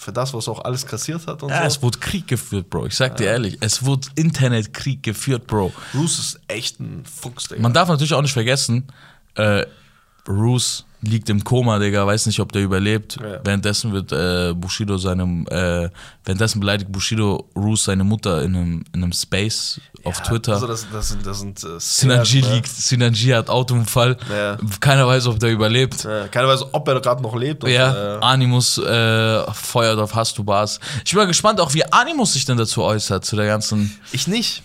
für das, was auch alles kassiert hat und Ja, so. es wurde Krieg geführt, Bro. Ich sag dir ehrlich, es wurde Internetkrieg geführt, Bro. Roos ist echt ein Fuchs, Digga. Man darf natürlich auch nicht vergessen, äh, Roos liegt im Koma, Digga, weiß nicht, ob der überlebt. Ja. Währenddessen wird äh, Bushido seinem, äh, währenddessen beleidigt Bushido Roos seine Mutter in einem, in einem Space auf Ja, Twitter. Also das, das sind, das sind äh, Szenen, ne? liegt, Synergie hat Autounfall. Ja. Keiner weiß, ob der überlebt. Keiner weiß, ob er gerade noch lebt. Und, Ja, äh, Animus äh, feuert auf Hastubas. Ich bin mal gespannt, auch wie Animus sich denn dazu äußert, zu der ganzen. Ich nicht.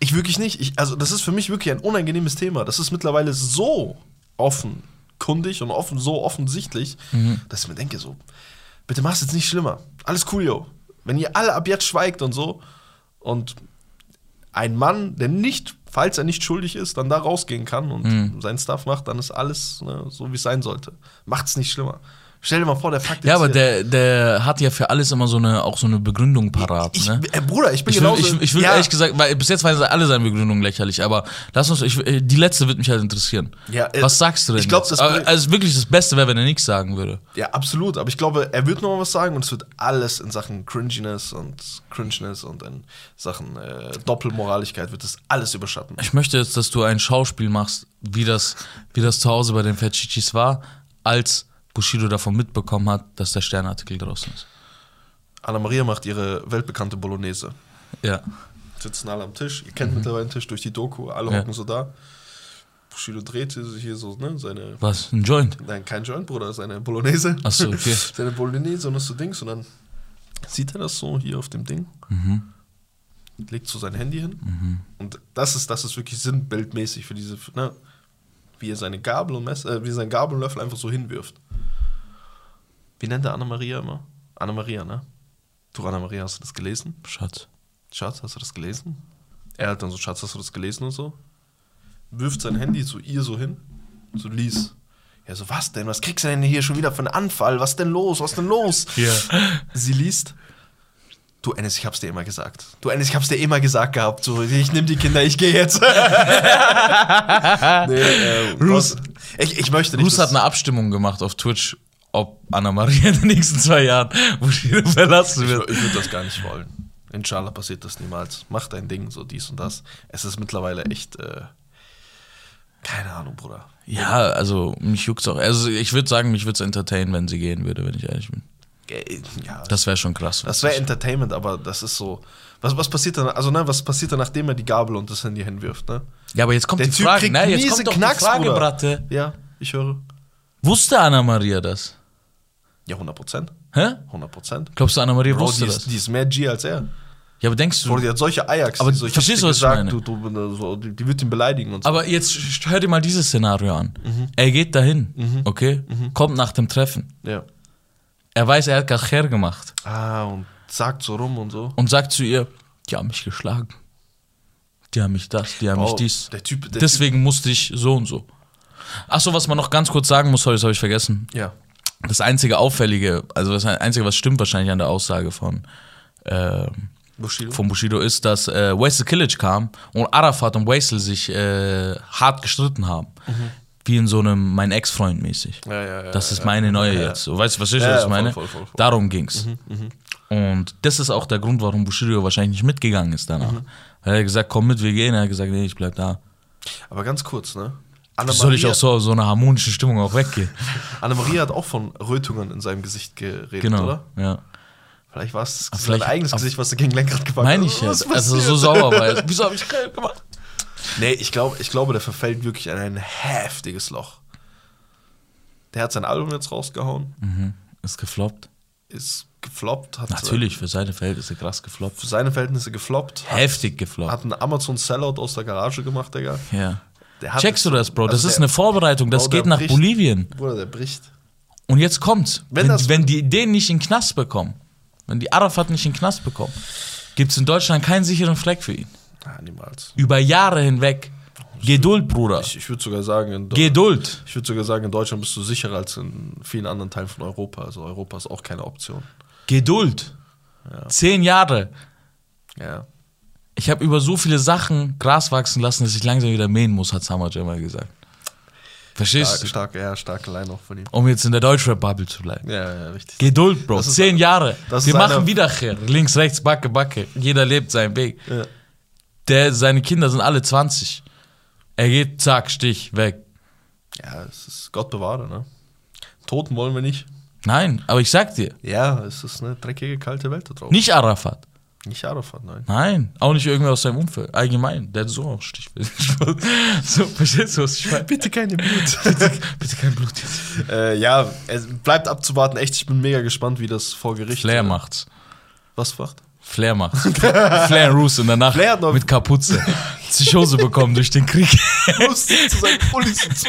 Ich wirklich nicht. Ich, also, das ist für mich wirklich ein unangenehmes Thema. Das ist mittlerweile so offenkundig und offen, so offensichtlich, dass ich mir denke, so, bitte mach's jetzt nicht schlimmer. Alles cool, yo. Wenn ihr alle ab jetzt schweigt und so und ein Mann, der nicht, falls er nicht schuldig ist, dann da rausgehen kann und seinen Stuff macht, dann ist alles ne, so, wie es sein sollte. Macht's nicht schlimmer. Stell dir mal vor, der Fakt Ja, jetzt aber der, der hat ja für alles immer so eine, auch so eine Begründung parat. ich, ne? äh, Bruder, ich bin Ich will, genauso. ich, ich will ja, ehrlich gesagt, weil bis jetzt waren alle seine Begründungen lächerlich, aber lass uns, ich, äh, die letzte wird mich halt interessieren. Ja, äh, Was sagst du denn? ich glaub, jetzt? das- also wirklich das Beste wäre, wenn er nichts sagen würde. Ja, absolut. Aber ich glaube, er wird noch mal was sagen und es wird alles in Sachen Cringiness und Cringeness und in Sachen äh, Doppelmoraligkeit wird das alles überschatten. Ich möchte jetzt, dass du ein Schauspiel machst, wie das, wie das zu Hause bei den Fetchichis war, als Bushido davon mitbekommen hat, dass der Sternartikel draußen ist. Anna-Maria macht ihre weltbekannte Bolognese. Ja. Sitzen alle am Tisch. Ihr kennt mittlerweile den Tisch durch die Doku. Alle Ja. hocken so da. Bushido dreht sich hier so, ne, seine. Was? Ein Joint? Nein, kein Joint, Bruder, seine Bolognese. Ach so, okay. seine Bolognese und das so Dings. Und dann sieht er das so hier auf dem Ding. Legt so sein Handy hin. Und das ist, das ist wirklich sinnbildmäßig für diese, ne, wie er seine Gabel und Messer, äh, wie er seinen Gabel und Löffel einfach so hinwirft. Wie nennt er Anna-Maria immer? Anna-Maria, ne? Du, Anna-Maria, hast du das gelesen? Schatz. Schatz, hast du das gelesen? Er hat dann so, Schatz, hast du das gelesen und so? Wirft sein Handy zu ihr so hin. So, lies. Ja, so, was denn? Was kriegst du denn hier schon wieder für einen Anfall? Was denn los? Was denn los? Ja. Sie liest. Du, Ennis, ich hab's dir immer gesagt. Du, Ennis, ich hab's dir immer gesagt gehabt. So, ich nehm die Kinder, ich gehe jetzt. nee, äh, Bruce- ich, ich möchte nicht. Bruce hat eine Abstimmung gemacht auf Twitch, ob Anna-Maria in den nächsten zwei Jahren Bushido verlassen Ich, wird. ich würde das gar nicht wollen. Inshallah passiert das niemals. Mach dein Ding, so dies und das. Es ist mittlerweile echt. Äh, keine Ahnung, Bruder. Ja, also mich juckt's auch. Also ich würde sagen, mich würde es entertainen, wenn sie gehen würde, wenn ich ehrlich bin. Ja, das, Das wäre schon krass. wäre Entertainment, aber das ist so. Was, was passiert dann? Also, ne, was passiert dann, nachdem er die Gabel und das Handy hinwirft, ne? ja, aber jetzt kommt Der die Typ Frage. kriegt Nein, jetzt kommt doch Knacks, die Frage, Bruder. Bratte. Ja, ich höre. Wusste Anna-Maria das? Ja, 100 Prozent. Hä? 100 Prozent. Glaubst du, Anna-Maria Bro, wusste die das? ist, die ist mehr G als er. ja, aber denkst Bro, du. die hat solche Ajax. Aber so, verstehst du, was ich meine? Du, so, die, die wird ihn beleidigen und so. Aber jetzt hör dir mal dieses Szenario an. Mhm. Er geht dahin, okay? Kommt nach dem Treffen. ja. Er weiß, er hat Gacher gemacht. Ah, und sagt so rum und so. Und sagt zu ihr, die haben mich geschlagen. Die haben mich das, die haben mich Oh, dies. Der Typ, der Deswegen musste ich so und so. Achso, was man noch ganz kurz sagen muss, sorry, das habe ich vergessen. Typ, ja. Das einzige Auffällige, also das Einzige, was stimmt wahrscheinlich an der Aussage von, äh, Bushido? von Bushido ist, dass äh, Wastel Killage kam und Arafat und Wastel sich äh, hart gestritten haben. Wie in so einem mein Ex-Freund mäßig. Ja, ja, ja, das ist meine neue jetzt. Weißt du, was ich, ich meine? voll, voll, voll. Darum ging's. Und das ist auch der Grund, warum Bushido wahrscheinlich nicht mitgegangen ist danach. Weil er hat gesagt, komm mit, wir gehen. Er hat gesagt, nee, ich bleib da. Aber ganz kurz, ne? Wie soll ich auch so so eine harmonische Stimmung auch weggehen? Annemarie hat auch von Rötungen in seinem Gesicht geredet, Genau. oder? Ja. Vielleicht war es sein vielleicht- eigenes Gesicht, was er gegen Lenkrad gepackt Meine hat. ich jetzt. ist Also so sauer war er. Wieso habe ich geil gemacht? Nee, ich glaube, ich glaube, der verfällt wirklich in ein heftiges Loch. Der hat sein Album jetzt rausgehauen, Mhm. Ist gefloppt. ist gefloppt, hat Natürlich, für seine Verhältnisse krass gefloppt. für seine Verhältnisse gefloppt, hat, Heftig gefloppt. hat einen Amazon Sellout aus der Garage gemacht, Digga. Ja. Checkst du das, Bro? Das also ist eine Vorbereitung. Das Bro, geht nach bricht. Bolivien. Bruder, der bricht. Und jetzt kommt's. Wenn Wenn, wenn, die den nicht in den Knast bekommen, wenn die Arafat nicht in den Knast bekommen, gibt's in Deutschland keinen sicheren Fleck für ihn. Ah, niemals. Über Jahre hinweg. Geduld, Bruder. Ich, ich würde sogar sagen, Geduld. ich würde sogar sagen, in Deutschland bist du sicherer als in vielen anderen Teilen von Europa. Also Europa ist auch keine Option. Geduld. Zehn Jahre. Ja. Ich habe über so viele Sachen Gras wachsen lassen, dass ich langsam wieder mähen muss, hat Samaj immer gesagt. Verstehst Stark, du? stark, ja, starke Line auch von ihm. Um jetzt in der Deutschrap-Bubble zu bleiben. Ja, ja, richtig. Geduld, Bro. Zehn Jahre. das Wir machen wieder Cher. Links, rechts, Backe, Backe. Jeder lebt seinen Weg. Ja. Der, seine Kinder sind alle 20. Er geht, zack, Stich, weg. Ja, es ist Gott bewahre, ne? Toten wollen wir nicht. Nein, aber ich sag dir, Ja, es ist eine dreckige, kalte Welt da drauf. nicht Arafat. Nicht Arafat, nein. Nein, auch nicht irgendwer aus seinem Umfeld. Allgemein, der hat so auch Stich. so, verstehst du, was ich meine? Bitte keine Blut. Bitte kein Blut jetzt. äh, ja, es bleibt abzuwarten. Echt, ich bin mega gespannt, wie das vor Gericht Flair äh, macht's. Was macht? Flair macht's. Flair Roos und danach Flair noch- mit Kapuze. Psychose bekommen durch den Krieg. Muss zu seinen Pullis zu.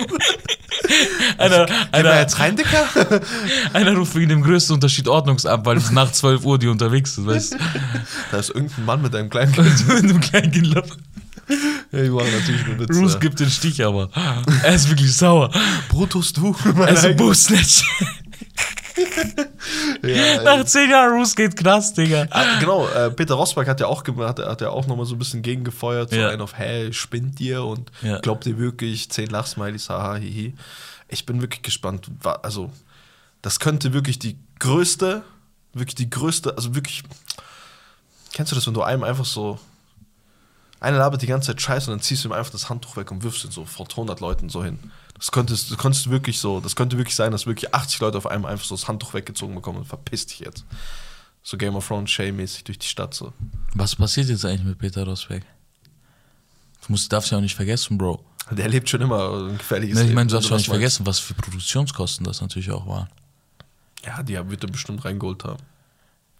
Einer, einer, jetzt rein, Dicker? einer ruft wegen dem größten Unterschied Ordnungsamt, weil es nach 12 Uhr die unterwegs sind, weißt du? Da ist irgendein Mann mit einem kleinen Kind. mit einem kleinen Kind. Ja, die machen natürlich nur Witze. Roos gibt den Stich aber. Er ist wirklich sauer. Brutus, du. Er ist ein Bußnetz. ja, Nach 10 Jahren Roos geht Knast, Digga. Ah, genau, äh, Peter Rosberg hat ja auch, hat, hat ja auch nochmal so ein bisschen gegengefeuert, so Ja. einen auf, hey, spinnt ihr und Ja. glaubt ihr wirklich, zehn Lachsmileys, haha, hihi. Ich bin wirklich gespannt, also das könnte wirklich die größte, wirklich die größte, also wirklich, kennst du das, wenn du einem einfach so, einer labert die ganze Zeit Scheiße und dann ziehst du ihm einfach das Handtuch weg und wirfst ihn so vor 100 Leuten so hin. Das könntest, das könntest du wirklich so, das könnte wirklich sein, dass wirklich 80 Leute auf einmal einfach so das Handtuch weggezogen bekommen und verpiss dich jetzt. So Game of Thrones Shay-mäßig durch die Stadt so. Was passiert jetzt eigentlich mit Peter Rosberg? Du musst, darfst ja auch nicht vergessen, Bro. Der lebt schon immer ein gefährliches Ne, ich meine, du darfst wenn ja nicht was meinst. vergessen, was für Produktionskosten das natürlich auch waren. Ja, die wird er bestimmt reingeholt haben.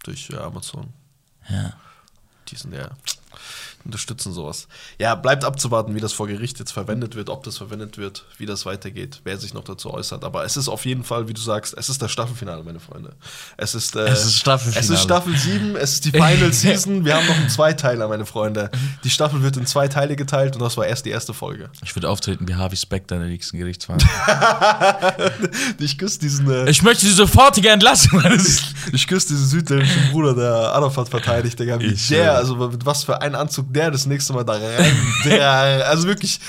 Durch äh, Amazon. Ja. Die sind ja, unterstützen sowas. Ja, bleibt abzuwarten, wie das vor Gericht jetzt verwendet wird, ob das verwendet wird, wie das weitergeht, wer sich noch dazu äußert. Aber es ist auf jeden Fall, wie du sagst, es ist das Staffelfinale, meine Freunde. Es ist, äh, Es ist Staffelfinale. Es ist Staffel 7, es ist die Final Season. Wir haben noch einen Zweiteiler, meine Freunde. Die Staffel wird in zwei Teile geteilt und das war erst die erste Folge. Ich würde auftreten wie Harvey Specter in der nächsten Gerichtsverhandlung. Ich küsse diesen, äh, ich möchte die sofortige Entlassung. ich küsse diesen südländischen Bruder, der Arafat verteidigt, Digga. Wie Ich, der, äh, also mit was für einen Anzug der das nächste Mal da rein. Der, also wirklich,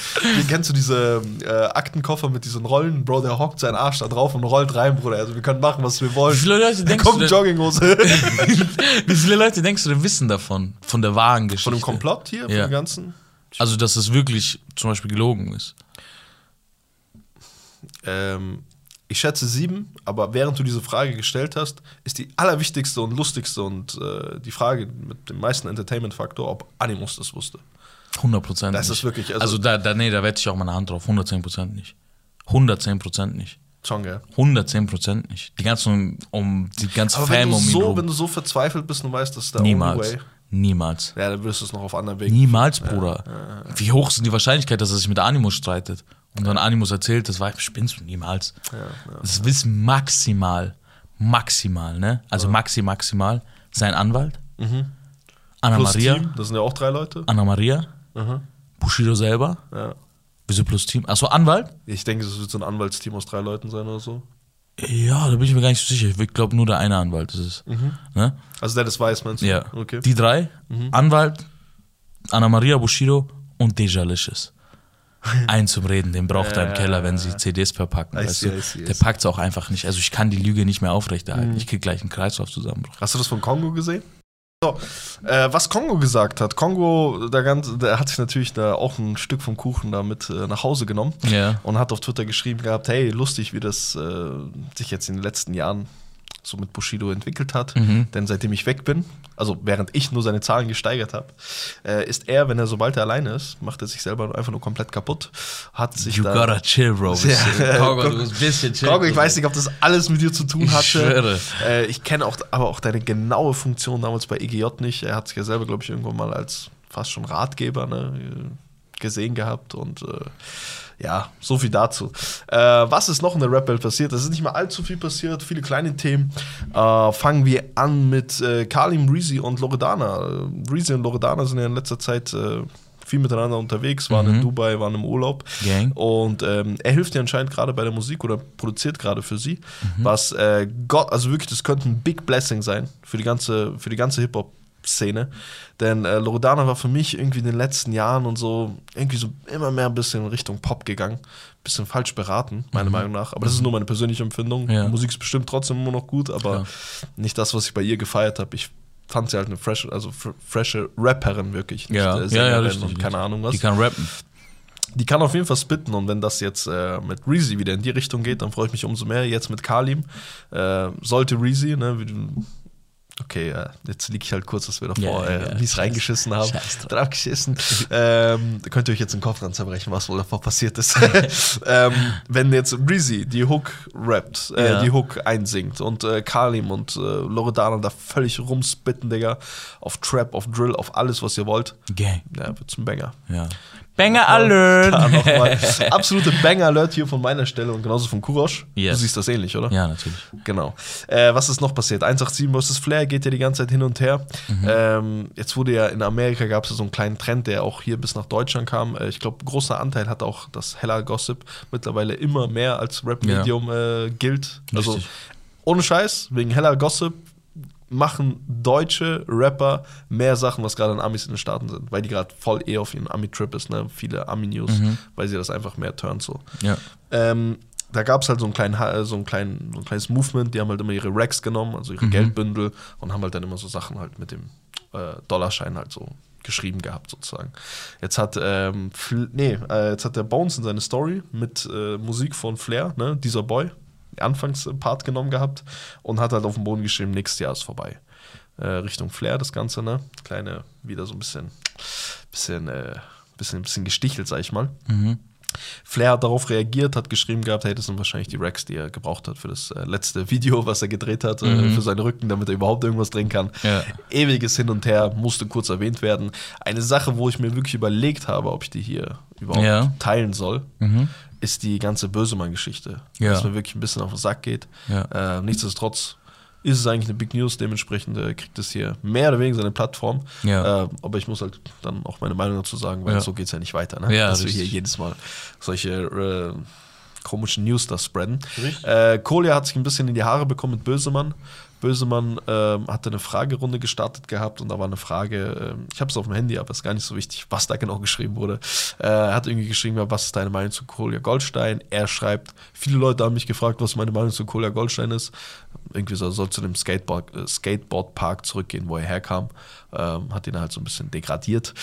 kennst du diese äh, Aktenkoffer mit diesen Rollen? Bro, der hockt seinen Arsch da drauf und rollt rein, Bruder. Also wir können machen, was wir wollen. Wie viele Leute denkst kommt du denn- Jogginghose. Wie viele Leute denkst du denn wissen davon? Von der wahren Geschichte? Von dem Komplott hier, von Ja. dem Ganzen. Also, dass es wirklich zum Beispiel gelogen ist. Ähm, ich schätze sieben, aber während du diese Frage gestellt hast, ist die allerwichtigste und lustigste und äh, die Frage mit dem meisten Entertainment-Faktor, ob Animus das wusste. 100 Prozent Das nicht. ist wirklich, also- Also, da, da, nee, da wette ich auch meine Hand drauf. 110 Prozent nicht. 110 Prozent nicht. Schon, gell? 110 Prozent nicht. Die ganzen, um, die ganze Aber wenn Fam du, um so, wenn du so verzweifelt bist und weißt, das ist der Niemals. way, Niemals. ja, dann wirst du es noch auf anderen Wegen. Niemals, Bruder. Wie hoch ist denn die Wahrscheinlichkeit, dass er sich mit Animus streitet? Und dann Animus erzählt, das war, spinnst du niemals. Das wissen maximal, maximal, ne? Also maxi, maximal, sein Anwalt, Anna Plus Maria, Team, das sind ja auch drei Leute. Anna Maria, Mhm. Bushido selber, Ja. wieso plus Team? Achso, Anwalt? Ich denke, es wird so ein Anwaltsteam aus drei Leuten sein oder so. Ja, da bin ich mir gar nicht so sicher. Ich glaube, nur der eine Anwalt ist es. Ne? Also der das weiß, meinst du? Ja. Okay. Die drei, Anwalt, Anna Maria Bushido und Deja Licious. Einen zum Reden, den braucht er im Keller, wenn sie CDs verpacken. I Weißt see, du? I see, I Der packt es auch einfach nicht. Also ich kann die Lüge nicht mehr aufrechterhalten. Ich krieg gleich einen Kreislaufzusammenbruch. Hast du das von Kongo gesehen? So, äh, was Kongo gesagt hat, Kongo, der, ganze, der hat sich natürlich da auch ein Stück vom Kuchen da mit äh, nach Hause genommen Ja. und hat auf Twitter geschrieben gehabt, hey, lustig, wie das äh, sich jetzt in den letzten Jahren so mit Bushido entwickelt hat. Mhm. Denn seitdem ich weg bin, also während ich nur seine Zahlen gesteigert habe, äh, ist er, wenn er sobald er alleine ist, macht er sich selber einfach nur komplett kaputt. Hat sich You gotta chill, bro. Ja. Kongo, du musst ein bisschen chill. Kongo, ich weiß nicht, ob das alles mit dir zu tun Ich hatte. schwöre. Äh, ich kenne auch, aber auch deine genaue Funktion damals bei EGJ nicht. Er hat sich ja selber, glaube ich, irgendwann mal als fast schon Ratgeber ne, gesehen gehabt und äh, ja, so viel dazu. Äh, was ist noch in der Rap-Welt passiert? Es ist nicht mal allzu viel passiert, viele kleine Themen. Äh, fangen wir an mit äh, Kalim, Reezy und Loredana. Äh, Reezy und Loredana sind ja in letzter Zeit äh, viel miteinander unterwegs, waren in Dubai, waren im Urlaub. Gang. Und ähm, er hilft ihr anscheinend gerade bei der Musik oder produziert gerade für sie. Was äh, Gott, also wirklich, das könnte ein Big Blessing sein für die ganze, für die ganze Hip-Hop-Szene. Denn äh, Loredana war für mich irgendwie in den letzten Jahren und so irgendwie so immer mehr ein bisschen in Richtung Pop gegangen. Bisschen falsch beraten, meiner Meinung nach. Aber das ist nur meine persönliche Empfindung. Ja. Musik ist bestimmt trotzdem immer noch gut, aber Klar. nicht das, was ich bei ihr gefeiert habe. Ich fand sie halt eine freshe, also fr freshe Rapperin wirklich. Ja, äh, ja, ja, Sängerin richtig. und keine Ahnung was. Die kann rappen. Die kann auf jeden Fall spitten und wenn das jetzt äh, mit Reezy wieder in die Richtung geht, dann freue ich mich umso mehr. Jetzt mit Kalim äh, sollte Reezy, ne, wie du, okay, jetzt liege ich halt kurz, dass wir davor Ja, ja, äh, ja. mies reingeschissen haben, draufgeschissen. ähm, könnt ihr euch jetzt den Kopf dran zerbrechen, was wohl davor passiert ist. ähm, wenn jetzt Reezy die Hook rappt, äh, die Hook einsingt und äh, Kalim und äh, Loredana da völlig rumspitten, Digga, auf Trap, auf Drill, auf alles, was ihr wollt, Gang. ja, wird's ein Banger. Ja. Banger Alert! Absolute Banger-Alert hier von meiner Stelle und genauso von Kurosch. Yes. Du siehst das ähnlich, oder? Ja, natürlich. Genau. Äh, was ist noch passiert? 187 vs. Flair geht ja die ganze Zeit hin und her. Mhm. Ähm, jetzt wurde ja in Amerika gab es so einen kleinen Trend, der auch hier bis nach Deutschland kam. Äh, ich glaube, großer Anteil hat auch das Hella Gossip mittlerweile immer mehr als Rap-Medium äh, gilt. Also Richtig. ohne Scheiß, wegen Hella Gossip machen deutsche Rapper mehr Sachen, was gerade an Amis in den Staaten sind, weil die gerade voll eh auf ihren Ami-Trip ist, ne? Viele Ami-News, weil sie das einfach mehr turnt so. Ja. Ähm, da gab es halt so, einen kleinen, Ha- so, einen kleinen, so ein kleines Movement, die haben halt immer ihre Racks genommen, also ihre Geldbündel und haben halt dann immer so Sachen halt mit dem äh, Dollarschein halt so geschrieben gehabt sozusagen. Jetzt hat ähm, nee, äh, jetzt hat der Bones in seine Story mit äh, Musik von Flair, ne, dieser Boy, Anfangspart genommen gehabt und hat halt auf dem Boden geschrieben, nächstes Jahr ist vorbei. Äh, Richtung Flair das Ganze, ne? Kleine, wieder so ein bisschen, bisschen, äh, bisschen, bisschen gestichelt, sag ich mal. Flair hat darauf reagiert, hat geschrieben gehabt, hey, das sind wahrscheinlich die Racks, die er gebraucht hat für das äh, letzte Video, was er gedreht hat, äh, für seinen Rücken, damit er überhaupt irgendwas drehen kann. Ja. Ewiges Hin und Her, musste kurz erwähnt werden. Eine Sache, wo ich mir wirklich überlegt habe, ob ich die hier überhaupt Ja. teilen soll, ist die ganze Bösemann-Geschichte. Ja. Dass mir wirklich ein bisschen auf den Sack geht. Ja. Äh, nichtsdestotrotz ist es eigentlich eine Big News, dementsprechend äh, kriegt es hier mehr oder weniger seine Plattform. Ja. Äh, aber ich muss halt dann auch meine Meinung dazu sagen, weil so geht es ja nicht weiter, ne? Dass wir hier richtig. jedes Mal solche äh, komischen News da spreaden. Äh, Kolja hat sich ein bisschen in die Haare bekommen mit Bösemann. Bösemann ähm, hatte eine Fragerunde gestartet gehabt und da war eine Frage, ähm, ich habe es auf dem Handy, aber ist gar nicht so wichtig, was da genau geschrieben wurde. Äh, Er hat irgendwie geschrieben, ja, was ist deine Meinung zu Kolja Goldstein? Er schreibt, viele Leute haben mich gefragt, was meine Meinung zu Kolja Goldstein ist. Irgendwie so, er soll zu dem Skateboard, äh, Skateboardpark zurückgehen, wo er herkam. Ähm, hat ihn halt so ein bisschen degradiert.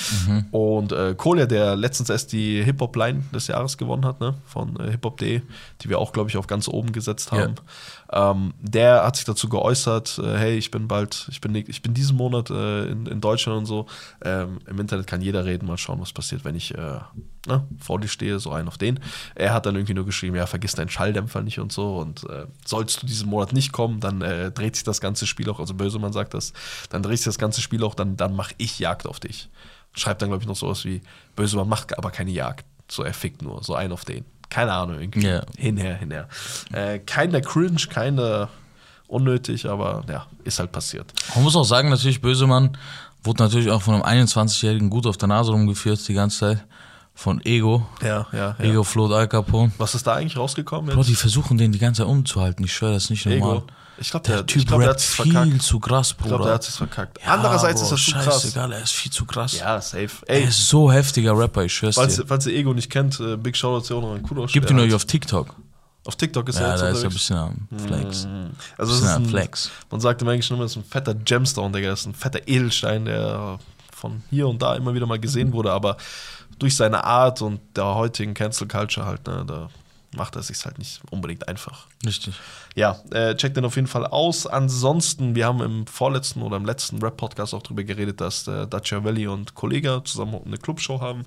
Und äh, Kolja, der letztens erst die Hip-Hop-Line des Jahres gewonnen hat, ne, von äh, hiphop.de, die wir auch, glaube ich, auf ganz oben gesetzt Ja. Ähm, der hat sich dazu geäußert, äh, hey, ich bin bald, ich bin, ich bin diesen Monat äh, in, in Deutschland und so. Ähm, Im Internet kann jeder reden, mal schauen, was passiert, wenn ich äh, ne, vor dir stehe, so einen auf den. Er hat dann irgendwie nur geschrieben, ja, vergiss deinen Schalldämpfer nicht und so. Und äh, sollst du diesen Monat nicht kommen, dann äh, dreht sich das ganze Spiel auch, also Bösemann sagt das, dann dreht sich das ganze Spiel auch, dann, dann mache ich Jagd auf dich. Schreibt dann, glaube ich, noch sowas wie, Bösemann macht aber keine Jagd. So, er fickt nur, so einen auf den. Keine Ahnung, irgendwie. Ja. Hinher, hinher. Äh, keiner cringe, keiner unnötig, aber ja, ist halt passiert. Man muss auch sagen, natürlich, Bösemann wurde natürlich auch von einem 21-Jährigen gut auf der Nase rumgeführt die ganze Zeit. von Ego. Ja, ja, ja. Ego float Al Capone. Was ist da eigentlich rausgekommen? Bro, Jetzt? die versuchen den die ganze Zeit umzuhalten. Ich schwöre, das ist nicht normal. Ego. Ich glaube, Der der, Typ ich glaub, der hat's viel verkackt. zu krass, Ich Bruder. glaube, der hat es verkackt. Ja, Andererseits Bro, ist das zu krass. Scheißegal, er ist viel zu krass. Ja, safe. Er Ey, ist so heftiger Rapper, ich schwör's falls, dir. falls ihr Ego nicht kennt, äh, Big Shoutout zu Jonathan Kudosh. Gibt Der ihn hat- euch auf TikTok. Auf TikTok ist Ja, er jetzt da ist er ein bisschen am Flex. Also bisschen es ist ein, Flex. Man sagt im Englischen immer, das ist ein fetter Gemstone, Digga. Das ist ein fetter Edelstein, der von hier und da immer wieder mal gesehen wurde, aber durch seine Art und der heutigen Cancel Culture halt, ne, da macht er sich halt nicht unbedingt einfach. Richtig. Ja, äh, checkt den auf jeden Fall aus. Ansonsten, wir haben im vorletzten oder im letzten Rap-Podcast auch drüber geredet, dass äh, Dacia Valley und Kollega zusammen eine Clubshow haben.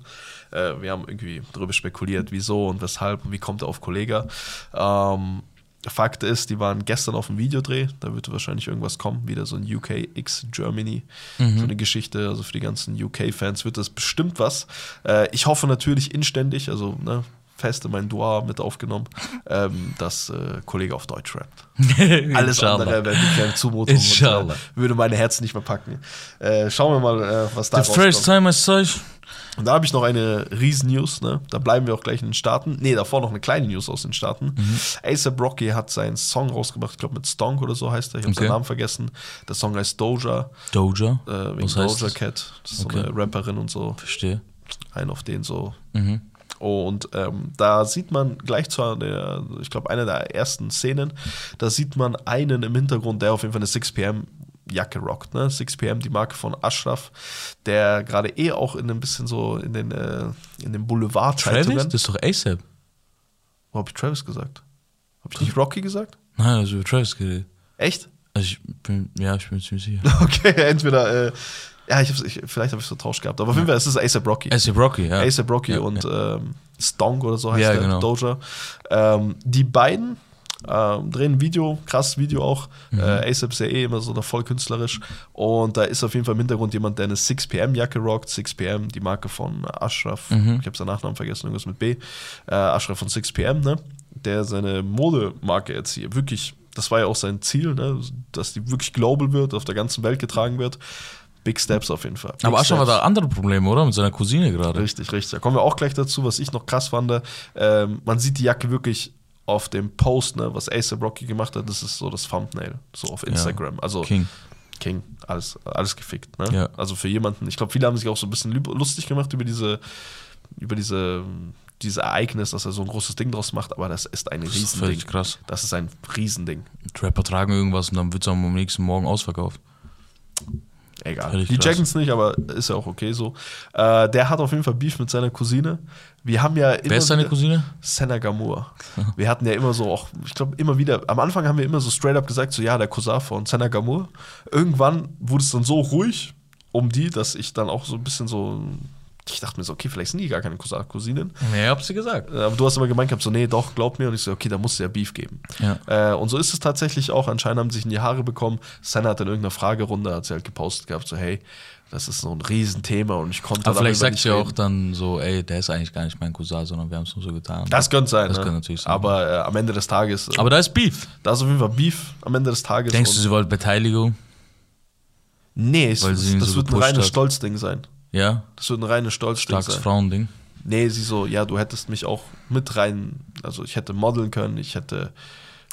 Äh, wir haben irgendwie darüber spekuliert, wieso und weshalb und wie kommt er auf Kollega. Ähm, Fakt ist, die waren gestern auf dem Videodreh, da wird wahrscheinlich irgendwas kommen, wieder so ein UK X Germany, so eine Geschichte, also für die ganzen UK-Fans wird das bestimmt was. Äh, ich hoffe natürlich inständig, also ne, fest in mein Dua mit aufgenommen, ähm, dass äh, Kollege auf Deutsch rappt. Alles andere wäre eine kleine Zumutung und Inshallah. äh, würde meine Herz nicht mehr packen. Äh, schauen wir mal, äh, was da The first time I saw you. Und da habe ich noch eine Riesen-News, ne? Da bleiben wir auch gleich in den Staaten. Ne, davor noch eine kleine News aus den Staaten. Mhm. ASAP Rocky hat seinen Song rausgebracht, ich glaube mit Stonk oder so heißt er. Ich habe Okay. seinen Namen vergessen. Der Song heißt Doja, Doja. äh, wegen Was heißt Doja das? Cat. Das ist so Okay. eine Rapperin und so. Verstehe. Ein auf den so. Mhm. Und ähm, da sieht man gleich zu der, ich glaube, einer der ersten Szenen, da sieht man einen im Hintergrund, der auf jeden Fall eine 6pm Jacke rockt, ne? 6pm, die Marke von Ashraf, der gerade eh auch in ein bisschen so in den, äh, in den Travis? Boulevard-Zeitungen. Das ist doch ASAP. Wo habe ich Travis gesagt? Habe ich nicht Rocky gesagt? Nein, also über Travis geredet. Echt? Also ich bin, ja, ich bin ziemlich sicher. Okay, entweder, äh, ja, ich hab's, ich, vielleicht habe ich so Tausch gehabt, aber auf jeden Fall ist es ASAP Rocky. ASAP Rocky, ja. ASAP Rocky Ja, und ja. Ähm, Stonk oder so heißt Ja, der, genau. Doja. Ähm, die beiden ähm, drehen ein Video, krasses Video auch. Mhm. Äh, ASAP ist ja eh immer so da voll künstlerisch. Und da ist auf jeden Fall im Hintergrund jemand, der eine 6pm-Jacke rockt. 6pm, die Marke von Ashraf. Mhm. Ich habe seinen Nachnamen vergessen, irgendwas mit B. Äh, Ashraf von 6pm, ne? Der seine Modemarke jetzt hier wirklich, das war ja auch sein Ziel, ne? Dass die wirklich global wird, auf der ganzen Welt getragen wird. Big Steps auf jeden Fall. Big Aber Ashraf hat da andere Probleme, oder? Mit seiner Cousine gerade. Richtig, richtig. Da kommen wir auch gleich dazu, was ich noch krass fand. Ähm, man sieht die Jacke wirklich auf dem Post, ne, was ASAP Rocky gemacht hat. Das ist so das Thumbnail, so auf Instagram. Also King. King, alles, alles gefickt. Ne? Ja. Also für jemanden, ich glaube, viele haben sich auch so ein bisschen lustig gemacht über diese, über diese, dieses Ereignis, dass er so ein großes Ding draus macht, aber das ist ein Das ist Riesending. völlig krass. Das ist ein Riesending. Trapper tragen irgendwas und dann wird es am nächsten Morgen ausverkauft. Egal. Die krass. checken es nicht, aber ist ja auch okay so. Äh, der hat auf jeden Fall Beef mit seiner Cousine. Wir haben ja immer Wer ist seine Cousine? Senna Gamur. Wir hatten ja immer so auch, ich glaube, immer wieder, am Anfang haben wir immer so straight up gesagt, so ja, der Cousin von Senna Gamur. Irgendwann wurde es dann so ruhig um die, dass ich dann auch so ein bisschen so, ich dachte mir so, okay, vielleicht sind die gar keine Cousin, Cousinen. Nee, hab sie gesagt. Äh, Aber du hast immer gemeint gehabt, so, nee, doch, glaub mir. Und ich so, okay, da muss es ja Beef geben. Ja. Äh, und so ist es tatsächlich auch. Anscheinend haben sie sich in die Haare bekommen. Senna hat in irgendeiner Fragerunde, hat sie halt gepostet gehabt, so, hey, das ist so ein Riesenthema und ich konnte Aber vielleicht sagt sie auch dann so, ey, der ist eigentlich gar nicht mein Cousin, sondern wir haben es nur so getan. Das könnte sein. Das ne? könnte natürlich sein. Aber äh, am Ende des Tages, äh, Aber da ist Beef. da ist auf jeden Fall Beef am Ende des Tages. Denkst du, sie wollte Beteiligung? Nee, es, ihn das so wird ein reines? Stolzding sein. Ja? Das wird ein reines Stolzding Starkes sein. Frauending. Nee, sie so, ja, du hättest mich auch mit rein, also ich hätte modeln können, ich hätte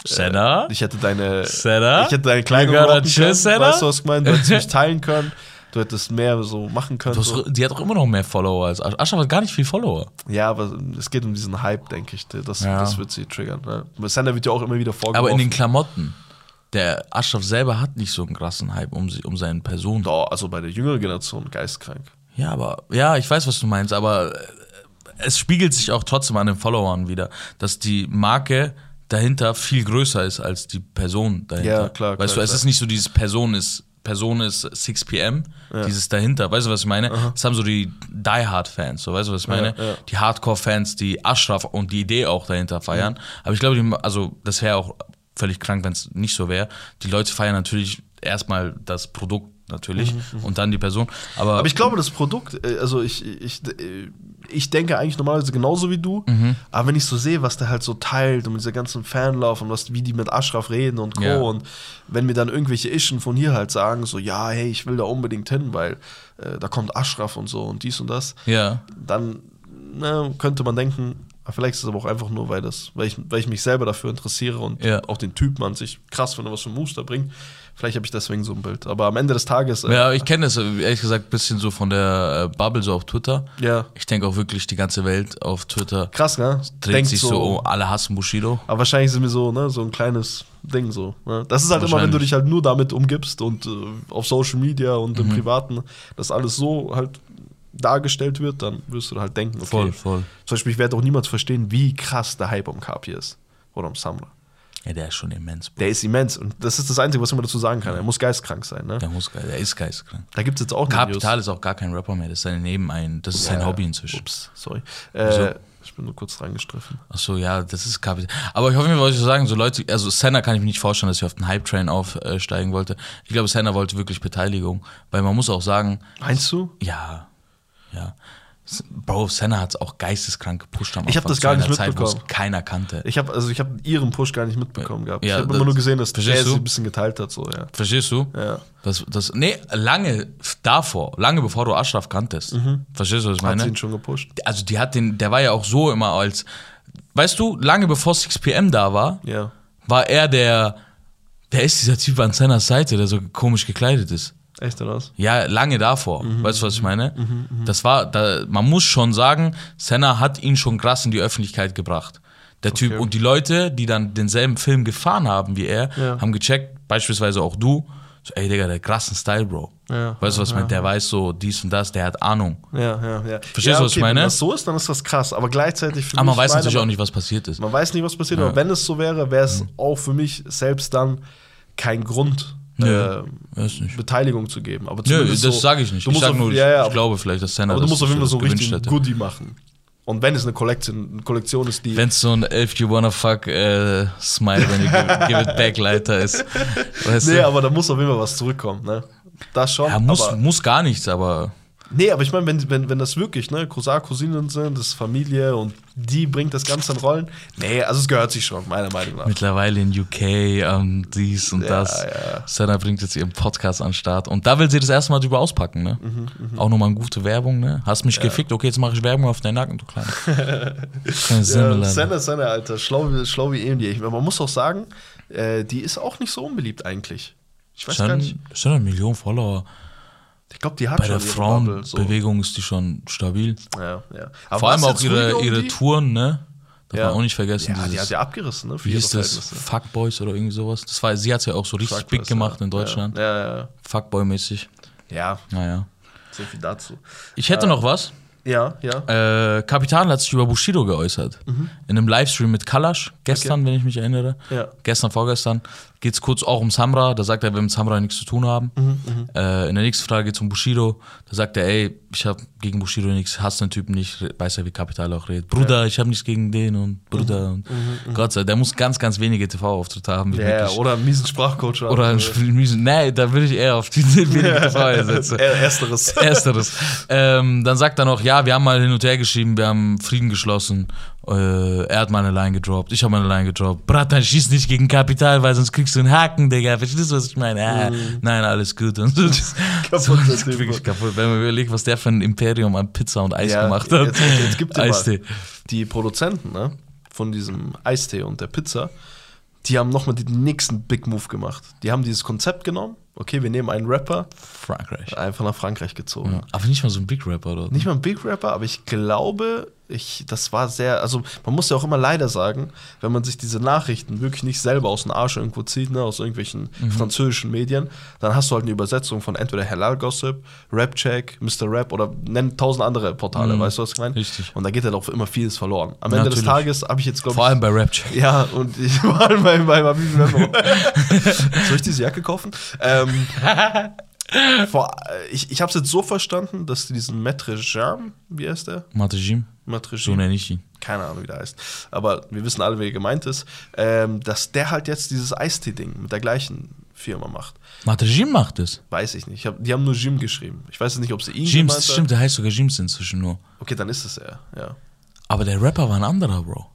Senna? ich hätte deine Senna? ich hätte deine Kleidung rocken können, Senna? weißt du, was ich meine? Du hättest mich teilen können, du hättest mehr so machen können. Hast, So. Die hat auch immer noch mehr Follower als Asch. Ashraf hat gar nicht viel Follower. Ja, aber es geht um diesen Hype, denke ich. Das, Ja. das wird sie triggern. Ne? Senna wird ja auch immer wieder vorgeworfen. Aber in den Klamotten. Der Ashraf selber hat nicht so einen krassen Hype um, sie, um seine Person. Doch, also bei der jüngeren Generation geistkrank. Ja, aber, ja, ich weiß, was du meinst, aber äh, es spiegelt sich auch trotzdem an den Followern wieder, dass die Marke dahinter viel größer ist als die Person dahinter. Ja, klar, Weißt klar, du, es klar. ist nicht so dieses Person ist, Person ist 6 pm, dieses dahinter. Weißt du, was ich meine? Das haben so die Die Hard Fans, so weißt du, was ich meine? Ja, ja. Die Hardcore Fans, die Ashraf und die Idee auch dahinter feiern. Aber ich glaube, die- also das wäre auch völlig krank, wenn es nicht so wäre. Die Leute feiern natürlich erstmal das Produkt natürlich und dann die Person. Aber, Aber ich glaube, das Produkt, äh, also ich, ich, äh, ich denke eigentlich normalerweise genauso wie du, Mhm. aber wenn ich so sehe, was der halt so teilt und mit dieser ganzen Fanlauf und was, wie die mit Ashraf reden und Co. Ja. und wenn mir dann irgendwelche Ischen von hier halt sagen, so, ja, hey, ich will da unbedingt hin, weil äh, da kommt Ashraf und so und dies und das, ja. dann na, könnte man denken, aber vielleicht ist es aber auch einfach nur, weil, das, weil, ich, weil ich mich selber dafür interessiere und Ja. auch den Typen an sich krass finde, was für Moves da bringt. Vielleicht habe ich deswegen so ein Bild. Aber am Ende des Tages, äh, Ja, ich kenne äh, ehrlich gesagt ein bisschen so von der äh, Bubble so auf Twitter. ja, Ich denke auch wirklich, die ganze Welt auf Twitter krass, ne? dreht Denkt sich so, oh, alle hassen Bushido. Aber wahrscheinlich sind wir so, ne, so ein kleines Ding so. Ne? Das ist halt immer, wenn du dich halt nur damit umgibst und äh, auf Social Media und Mhm. im Privaten, dass alles so halt dargestellt wird, dann wirst du halt denken, okay. Voll, voll. Zum Beispiel, ich werde auch niemals verstehen, wie krass der Hype um Kapi ist. Oder um Samra. Ja, der ist schon immens. Bro. Der ist immens und das ist das Einzige, was man dazu sagen kann. Er muss geistkrank sein. Ne? Der muss der ist geistkrank. Da gibt es jetzt auch Kapital ist auch gar kein Rapper mehr, das ist sein Nebenein, das ist sein Hobby inzwischen. Ups, sorry. Äh, Ich bin nur kurz reingestriffen. Ach so, ja, das ist Kapital. Aber ich hoffe, mir wollte ich sagen, so Leute, also Senna kann ich mir nicht vorstellen, dass ich auf den Hype-Train aufsteigen wollte. Ich glaube, Senna wollte wirklich Beteiligung, weil man muss auch sagen, Meinst du? ja, ja. Bro, Senna hat es auch geisteskrank gepusht am Ich hab Anfang das gar nicht Zeit, mitbekommen. keiner kannte. Ich habe also ich habe ihren Push gar nicht mitbekommen gehabt. Ja, ich habe immer nur gesehen, dass der du? sie ein bisschen geteilt hat. So, ja. Verstehst du? Ja. Das, das, nee, lange davor, lange bevor du Ashraf kanntest. Verstehst du, was ich Mhm. Hat sie meine? ihn schon gepusht? Also die hat den, der war ja auch so immer als, weißt du, lange bevor 6pm da war, Ja. war er der, wer ist dieser Typ an Sennas Seite, der so komisch gekleidet ist? Echt oder was? Ja, lange davor. Mhm, Weißt du, was ich meine? Das war, da, man muss schon sagen, Senna hat ihn schon krass in die Öffentlichkeit gebracht. Der Typ Okay. und die Leute, die dann denselben Film gefahren haben wie er, Ja. haben gecheckt, beispielsweise auch du, so, ey Digga, der krassen Style, Bro. Ja, weißt du, was ich meine? Der weiß so dies und das, der hat Ahnung. Ja, ja, ja. Verstehst ja, du, was ich meine? Wenn das so ist, dann ist das krass. Aber gleichzeitig für Aber man weiß natürlich auch nicht, was passiert ist. Man weiß nicht, was passiert, aber wenn es so wäre, wäre es auch für mich selbst dann kein Grund, Nö, äh. Beteiligung zu geben. Aber Nö, das so, sage ich nicht. Ich sag auf, nur, ja, ja, ich glaube vielleicht, dass Senna aber du musst auf jeden Fall so richtig hätte. Goodie machen. Und wenn es eine Kollektion, eine Kollektion ist, die. Wenn es so ein If you wanna fuck äh, Smile, when you give, give it back Leiter ist. Weißt nee, du? aber da muss auf jeden Fall was zurückkommen, ne? Das schon. Ja, muss, muss gar nichts, aber nee, aber ich meine, wenn, wenn, wenn das wirklich, ne, Cousin, Cousinen sind, das ist Familie und die bringt das Ganze in Rollen. Nee, also es gehört sich schon, meiner Meinung nach. mittlerweile in UK ähm, dies und Ja, das. ja. Senna bringt jetzt ihren Podcast an den Start. Und da will sie das erste Mal drüber auspacken, ne? Mhm, Auch nochmal eine gute Werbung, ne? Hast mich gefickt, okay, jetzt mache ich Werbung auf deinen Nacken, du Kleiner. Ja, Senna, Senna, Alter, schlau, wie- schlau wie eben die. Aber man muss auch sagen, äh, die ist auch nicht so unbeliebt eigentlich. Ich weiß gar Schon, nicht. schon eine Million Follower. Ich glaube, die hat Bei schon der Bubble, so. Frauenbewegung ist die schon stabil. Ja, ja. Vor allem auch ihre, ihre die? Touren, ne? Darf Ja. man auch nicht vergessen. Ja, die dieses- hat ja abgerissen, ne? Für wie hieß das? Fuckboys oder irgendwie sowas. Das war, sie hat es ja auch so richtig Fuck big gemacht ja. in Deutschland. Ja, ja, ja. Fuckboy-mäßig. Ja, Naja. so viel dazu. Ich hätte noch was. Ja, ja. Äh, Kapital hat sich über Bushido geäußert. In einem Livestream mit Kalash, gestern, wenn ich mich erinnere. Ja. Gestern, vorgestern. Geht es kurz auch um Samra. Da sagt er, wir mit Samra nichts zu tun haben. Äh, in der nächsten Frage geht es um Bushido. Da sagt er, ey, ich habe gegen Bushido nichts, hasse den Typen nicht, weiß ja, wie Kapital auch redet. Bruder, ich habe nichts gegen den und Bruder. Und Gott sei Dank, der muss ganz, ganz wenige TV-Auftritte haben. Ja, ja, wirklich. oder einen miesen Sprachcoach haben. Oder ein Spiel miesen. Nee, da würde ich eher auf die wenige TV setzen. Er- Ersteres. Ersteres. ähm, dann sagt er noch, ja, wir haben mal hin und her geschrieben, wir haben Frieden geschlossen. Äh, er hat meine Line gedroppt, ich habe meine Line gedroppt. Bratan, schieß nicht gegen Kapital, weil sonst kriegst du einen Haken, Digga. Verstehst du, was ich meine? Ah, Nein, alles gut. Und so, das, so, Kaputt, das ist wirklich kaputt. Wenn man überlegt, was der für ein Imperium an Pizza und Eis Ja, gemacht hat. jetzt- jetzt- jetzt gib dir mal. Eistee. Die Produzenten ne, von diesem Eistee und der Pizza, die haben nochmal den nächsten Big Move gemacht. Die haben dieses Konzept genommen. Okay, wir nehmen einen Rapper, Frankreich. einfach nach Frankreich gezogen. Ja. Aber nicht mal so ein Big Rapper dort. Nicht mal ein Big Rapper, aber ich glaube, ich, das war sehr, also man muss ja auch immer leider sagen, wenn man sich diese Nachrichten wirklich nicht selber aus dem Arsch irgendwo zieht, ne, aus irgendwelchen Mhm. französischen Medien, dann hast du halt eine Übersetzung von entweder Halal Gossip, Rapcheck, Mr. Rap oder nenn tausend andere Portale, weißt du, was ich meine? Mhm. Richtig. Und da geht halt auch immer vieles verloren. Am Ende des natürlich. Tages habe ich jetzt, glaube ich. Vor allem bei Rapcheck. Ja, und ich vor allem bei, bei Mabibi Memo. Soll ich diese Jacke kaufen? Ähm, vor, ich ich habe es jetzt so verstanden, dass die diesen Maître Jean, wie heißt der? Matejim, Maître so nenne ich ihn. keine Ahnung, wie der heißt. Aber wir wissen alle, wer gemeint ist, ähm, dass der halt jetzt dieses Eistee-Ding mit der gleichen Firma macht. Matejim macht es. Weiß ich nicht. Ich hab, die haben nur Jim geschrieben. Ich weiß jetzt nicht, ob sie ihn Jims, gemeint haben. stimmt, der heißt sogar Jims inzwischen nur. Okay, dann ist es er, ja. Aber der Rapper war ein anderer, Bro.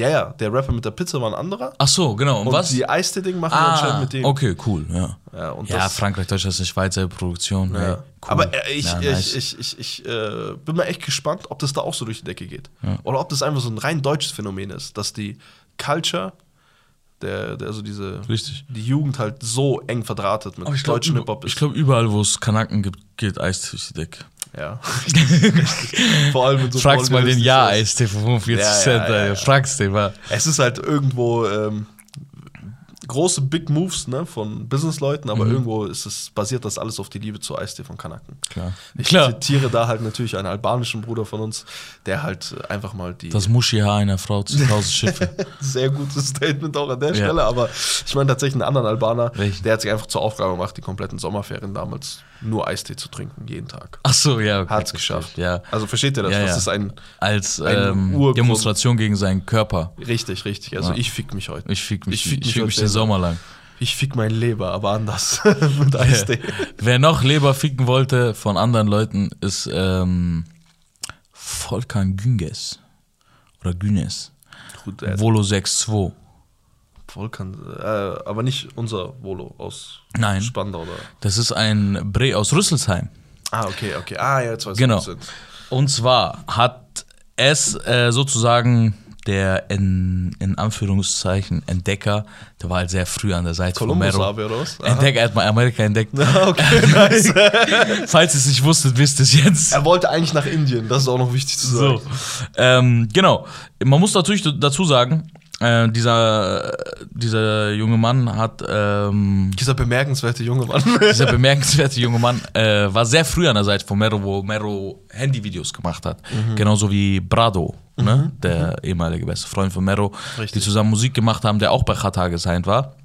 Ja, ja, der Rapper mit der Pizza war ein anderer. Ach so, genau. Und, Und was? die Eistee-Ding machen wir anscheinend ah, mit dem. okay, cool, ja. Ja, Ja, Frankreich, Deutschland ist eine Schweizer Produktion. Ja. Hey, cool. Aber äh, ich, Ja, ich, nice. ich, ich, ich äh, bin mal echt gespannt, ob das da auch so durch die Decke geht. Oder ob das einfach so ein rein deutsches Phänomen ist, dass die Culture, der, der also diese Richtig. die Jugend halt so eng verdrahtet mit glaube, deutschen Hip-Hop ist. ich glaub, überall, wo es Kanaken gibt, geht Eis durch die Decke. Ja. Vor allem mit so Fragst mal den Vollrealistisch- Ja-Eistee für 45 Ja, ja, Cent, ja, ey. ja. Fragst den mal. Es ist halt irgendwo ähm, große Big Moves ne, von Businessleuten, aber irgendwo ist es, basiert das alles auf die Liebe zu Eistee von Kanaken. Klar. Ich Klar. zitiere da halt natürlich einen albanischen Bruder von uns, der halt einfach mal die Das Muschi-Haar einer Frau zu 1000 Schiffe. sehr gutes Statement auch an der Ja. Stelle, aber ich meine tatsächlich einen anderen Albaner, Welchen? der hat sich einfach zur Aufgabe gemacht, die kompletten Sommerferien damals nur Eistee zu trinken, jeden Tag. Ach so, ja. Okay, Hat es verstehe. geschafft. Ja. Also versteht ihr das? Ja, das ja. ist ein Als Ein ähm. Demonstration gegen seinen Körper. richtig, richtig. Also Ja. ich fick mich heute. Ich fick mich, Ich fick ich mich fick mich den. Sommer lang. Ich fick mein Leber, aber anders. Mit Eistee. Wer noch Leber ficken wollte von anderen Leuten, ist ähm, Volkan Günges. Oder Günes. Volo 6.2. Volkan, äh, aber nicht unser Volo aus Nein. Spandau oder. Das ist ein Bre aus Rüsselsheim. Ah, okay, okay. Ah, ja, jetzt weiß ich, Genau. Und zwar hat es äh, sozusagen der in, in Anführungszeichen Entdecker, der war halt sehr früh an der Seite Columbus von Mero. Ave oder was? Aha. Entdecker, er hat mal Amerika entdeckt. Okay, nice. Falls ihr es nicht wusstet, wisst es jetzt. er wollte eigentlich nach Indien, das ist auch noch wichtig zu sagen. So. Ähm, genau. Man muss natürlich dazu sagen, äh, dieser, dieser junge Mann hat, ähm, Dieser bemerkenswerte junge Mann. dieser bemerkenswerte junge Mann, äh, war sehr früh an der Seite von Mero, wo Mero Handyvideos gemacht hat. Mhm. Genauso wie Brado, ne? der ehemalige beste Freund von Mero, Richtig. die zusammen Musik gemacht haben, der auch bei Qatar gesigned war.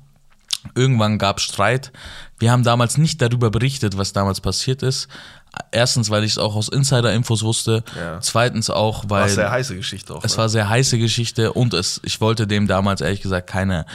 Irgendwann gab es Streit. Wir haben damals nicht darüber berichtet, was damals passiert ist. Erstens, weil ich es auch aus Insider-Infos wusste. Ja. Zweitens auch, War weil eine sehr heiße Geschichte auch. es ne? war sehr heiße Geschichte und es, ich wollte dem damals ehrlich gesagt keine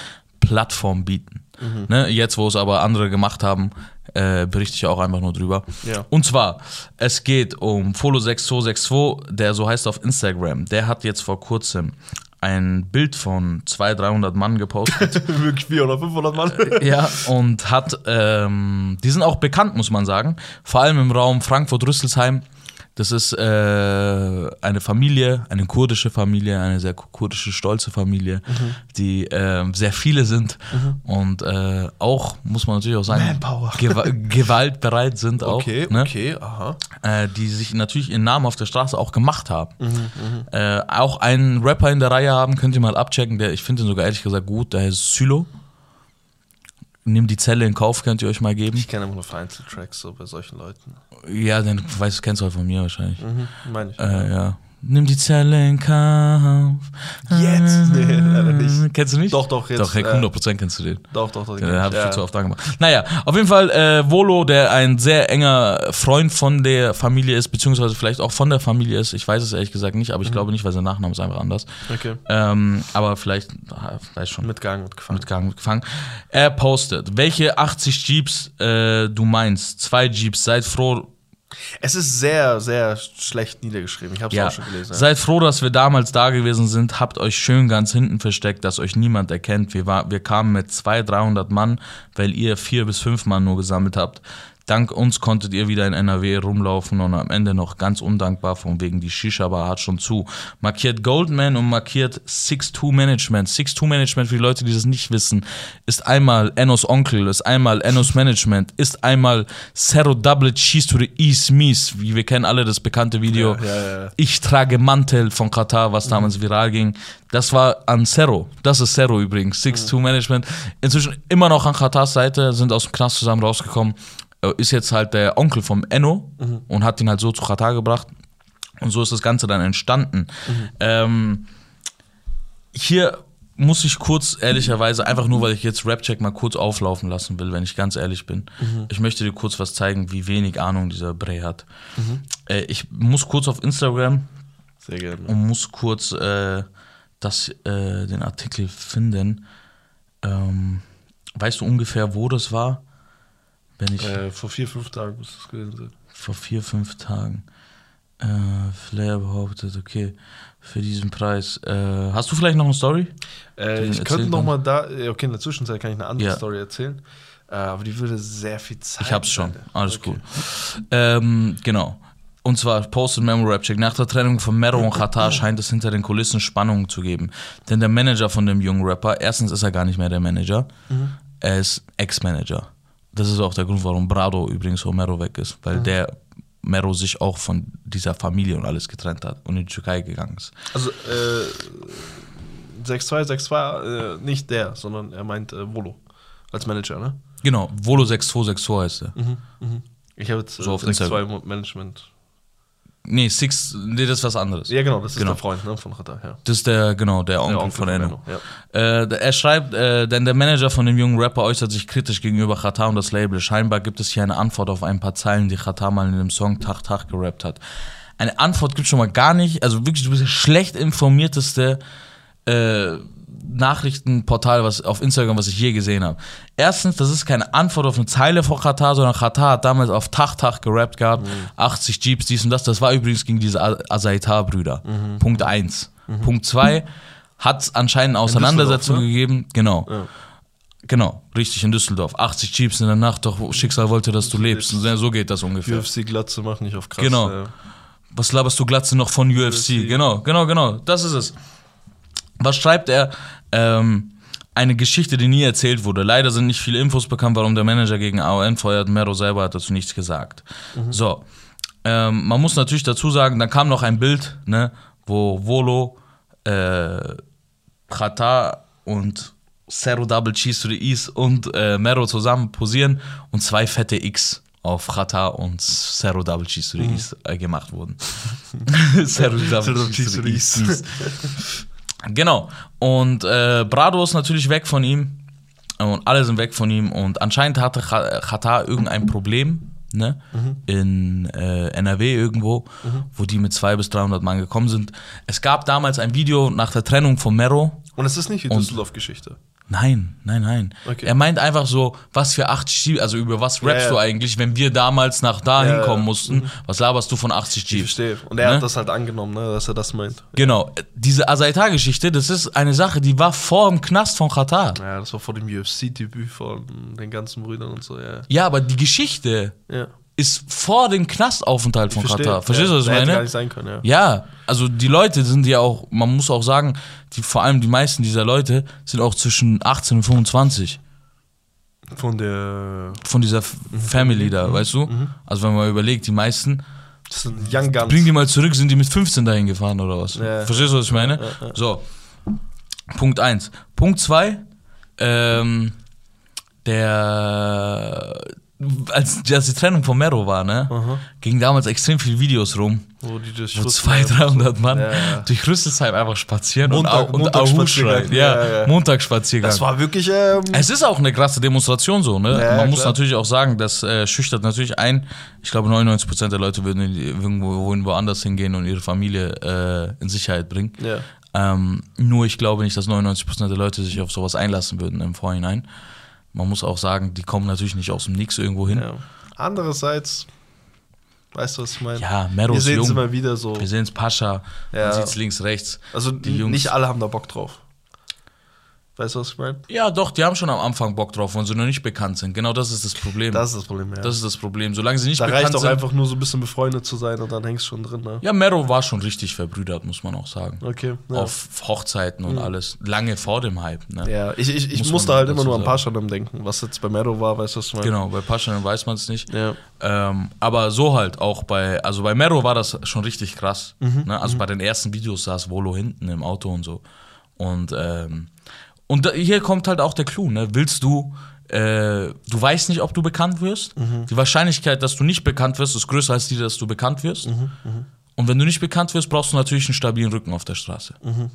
Plattform bieten. Mhm. Ne? Jetzt, wo es aber andere gemacht haben, äh, berichte ich auch einfach nur drüber. Ja. Und zwar, es geht um Follow6262, der so heißt auf Instagram. Der hat jetzt vor kurzem ein Bild von 200, 300 Mann gepostet. Wirklich 400, 500 Mann. ja, und hat, ähm, die sind auch bekannt, muss man sagen. Vor allem im Raum Frankfurt-Rüsselsheim. Das ist äh, eine Familie, eine kurdische Familie, eine sehr kurdische, stolze Familie, Mhm. die äh, sehr viele sind und äh, auch, muss man natürlich auch sagen, Manpower. gewa gewaltbereit sind auch. Okay, ne? okay, aha. äh, die sich natürlich ihren Namen auf der Straße auch gemacht haben. Mhm, Äh, auch einen Rapper in der Reihe haben, könnt ihr mal abchecken, der, ich finde ihn sogar ehrlich gesagt gut, der heißt Sylo. Nimm die Zelle in Kauf, könnt ihr euch mal geben. Ich kenne immer nur vereinzelte Tracks so bei solchen Leuten. Ja, den weißt, kennst du halt von mir wahrscheinlich. Mhm, meine ich. Äh, ja. Nimm die Zelle in Kauf. Jetzt? Nee, leider nicht. Kennst du nicht? Doch, doch, jetzt, Doch, hey, äh, 100% kennst du den. Doch, doch, doch. Ja, den habe ich ja. viel zu oft angemacht. Naja, auf jeden Fall äh, Volo, der ein sehr enger Freund von der Familie ist, beziehungsweise vielleicht auch von der Familie ist. Ich weiß es ehrlich gesagt nicht, Mhm. aber ich glaube nicht, weil sein Nachname ist einfach anders. Okay. Ähm, aber vielleicht, ah, vielleicht schon Mitgegangen und gefangen. mitgegangen, mitgefangen. Er postet, welche 80 Jeeps äh, du meinst. Zwei Jeeps, seid froh. Es ist sehr, sehr schlecht niedergeschrieben. Ich habe es Ja, auch schon gelesen. ja. seid froh, dass wir damals da gewesen sind. Habt euch schön ganz hinten versteckt, dass euch niemand erkennt. Wir, war, wir kamen mit 200, 300 Mann, weil ihr vier bis fünf Mann nur gesammelt habt. Dank uns konntet ihr wieder in NRW rumlaufen und am Ende noch ganz undankbar von wegen die Shisha-Bar hat schon zu. Markiert Goldman und markiert 6-2 Management. 6-2 Management, für die Leute, die das nicht wissen, ist einmal Enos Onkel, ist einmal Enos Management, ist einmal Cerro Double Cheese to the East Mies. Wie wir kennen alle das bekannte Video. Ja, ja, ja. Ich trage Mantel von Katar, was damals viral ging. Das war an Cerro. Das ist Cerro übrigens. 6-2 Management. Inzwischen immer noch an Katars Seite, sind aus dem Knast zusammen rausgekommen. Äh, Ist jetzt halt der Onkel vom Enno und hat ihn halt so zu Katar gebracht. Und so ist das Ganze dann entstanden. Ähm, hier muss ich kurz, ehrlicherweise, einfach nur, weil ich jetzt Rapcheck mal kurz auflaufen lassen will, wenn ich ganz ehrlich bin. Ich möchte dir kurz was zeigen, wie wenig Ahnung dieser Bray hat. Äh, ich muss kurz auf Instagram Sehr gerne. und muss kurz äh, das, äh, den Artikel finden. Ähm, weißt du ungefähr, wo das war? Wenn ich Äh, vor vier, fünf Tagen muss das gewesen sein. vor vier, fünf Tagen. Äh, Flair behauptet, okay, für diesen Preis. Äh, hast du vielleicht noch eine Story? Äh, ich könnte erzählen noch mal da, ja, okay, in der Zwischenzeit kann ich eine andere Ja. Story erzählen. Äh, aber die würde sehr viel Zeit. Ich hab's schon. Alles Okay. gut. Ähm, genau. Und zwar postet Memo Rap Check. Nach der Trennung von Mero und Qatar scheint es hinter den Kulissen Spannungen zu geben. Denn der Manager von dem jungen Rapper, erstens ist er gar nicht mehr der Manager, er ist Ex-Manager. Das ist auch der Grund, warum Brado übrigens von Mero weg ist, weil der Mero sich auch von dieser Familie und alles getrennt hat und in die Türkei gegangen ist. Also, äh, 6-2, 6-2, äh, nicht der, sondern er meint äh, Volo als Manager, ne? Genau, Volo 6262 heißt er. Ich habe jetzt äh, So auf 6-2 Management. Nee, Six, nee, das ist was anderes. Ja, genau, das ist Genau. der Freund ne, von Qatar, ja. Das ist der, genau, der Onkel, Onkel von Enno. Enno, Äh, er schreibt, äh, denn der Manager von dem jungen Rapper äußert sich kritisch gegenüber Qatar und das Label. Scheinbar gibt es hier eine Antwort auf ein paar Zeilen, die Qatar mal in dem Song Tach Tach gerappt hat. Eine Antwort gibt schon mal gar nicht. Also wirklich, du bist der schlecht informierteste äh, Nachrichtenportal was, auf Instagram, was ich je gesehen habe. Erstens, das ist keine Antwort auf eine Zeile von Qatar, sondern Qatar hat damals auf Tach Tach gerappt gehabt. 80 Jeeps, dies und das. Das war übrigens gegen diese Azaitar-Brüder. Punkt 1. Punkt 2 hat es anscheinend eine Auseinandersetzung ne? gegeben. Genau. Ja. Genau, richtig, in Düsseldorf. 80 Jeeps in der Nacht, doch Schicksal wollte, dass du lebst. So geht das ungefähr. UFC-Glatze macht nicht auf krass. Genau. äh, Was laberst du Glatze noch von UFC? UFC. Genau, genau, genau. Das ist es. Was schreibt er? Ähm, eine Geschichte, die nie erzählt wurde. Leider sind nicht viele Infos bekannt, warum der Manager gegen AON feuert. Mero selber hat dazu nichts gesagt. So. Ähm, man muss natürlich dazu sagen, dann kam noch ein Bild, ne, wo Volo, äh, Qatar und Zero Double Cheese to the East und äh, Mero zusammen posieren und zwei fette X auf Qatar und Zero Double Cheese to the East äh, gemacht wurden. Zero Double Cheese to the East. Genau. Und äh, Brado ist natürlich weg von ihm. Und alle sind weg von ihm. Und anscheinend hatte Qatar irgendein Problem, ne? In äh, NRW irgendwo, wo die mit 200 bis 300 Mann gekommen sind. Es gab damals ein Video nach der Trennung von Mero. Und es ist nicht die Düsseldorf-Geschichte. Nein, nein, nein. Okay. Er meint einfach so, was für 80 Jeeps, also über was rappst Ja, ja. du eigentlich, wenn wir damals nach da Ja, hinkommen ja. mussten, was laberst du von 80 Ich Jeeps? verstehe. Und er Ne? hat das halt angenommen, ne, dass er das meint. Genau, diese Azaitar-Geschichte, das ist eine Sache, die war vor dem Knast von Katar. Ja, das war vor dem UFC-Debüt von den ganzen Brüdern und so, ja. Ja, aber die Geschichte Ja. Ist vor dem Knastaufenthalt von Verstehe. Katar. Verstehst du, was ich ja, Hätte gar meine? nicht sein können, ja. Ja, also die Leute sind ja auch, man muss auch sagen, die, vor allem die meisten dieser Leute sind auch zwischen 18 und 25 Von der. von dieser F- Family da, weißt du? Also wenn man überlegt, die meisten, Das sind Young Guns. bring die mal zurück, sind die mit 15 dahin gefahren oder was? Ja. Verstehst du, was ich meine? So, Punkt 1. Punkt 2, ähm, der, als, als die Trennung von Mero war, ne, gingen damals extrem viele Videos rum, wo die durch wo Rüsselsheim 200, 300 Mann Ja, ja. durch Rüsselsheim einfach spazieren Montag- und, und. Ahu schreien. Ja, Ja. Montagsspaziergang. Das war wirklich. Ähm, Es ist auch eine krasse Demonstration so, ne? Man muss klar. natürlich auch sagen, das äh, schüchtert natürlich ein. Ich glaube, 99% der Leute würden irgendwo woanders hingehen und ihre Familie äh, in Sicherheit bringen. Ähm, nur ich glaube nicht, dass 99% der Leute sich auf sowas einlassen würden im Vorhinein. Man muss auch sagen, die kommen natürlich nicht aus dem Nix irgendwo hin. ja. Andererseits, weißt du, was ich meine? Ja, Mero Wir sehen es immer wieder so. Wir sehen es Pascha, Ja. man sieht es links, rechts. Also die Jungs- nicht alle haben da Bock drauf. Weißt du, was ich meine? Ja, doch, die haben schon am Anfang Bock drauf, wenn sie noch nicht bekannt sind. Genau das ist das Problem. Das ist das Problem, ja. das ist das Problem. Solange sie nicht da bekannt reicht doch sind. einfach nur so ein bisschen befreundet zu sein und dann hängst du schon drin, ne? Ja, Mero war schon richtig verbrüdert, muss man auch sagen. Okay. Ja. Auf Hochzeiten und alles. Lange vor dem Hype. Ne? ja, ich, ich, ich Muss musste halt immer nur an. Paschanem denken, was jetzt bei Mero war, weißt du, was ich meine? Genau, bei Paschanen weiß man es nicht. Ja. Ähm, aber so halt auch bei, also bei Mero war das schon richtig krass. Mhm, Ne? Also bei den ersten Videos saß Volo hinten im Auto und so. Und, ähm, und da, hier kommt halt auch der Clou, ne? Willst du, äh, du weißt nicht, ob du bekannt wirst. Mhm. Die Wahrscheinlichkeit, dass du nicht bekannt wirst, ist größer als die, dass du bekannt wirst. Mhm, Und wenn du nicht bekannt wirst, brauchst du natürlich einen stabilen Rücken auf der Straße. Mhm,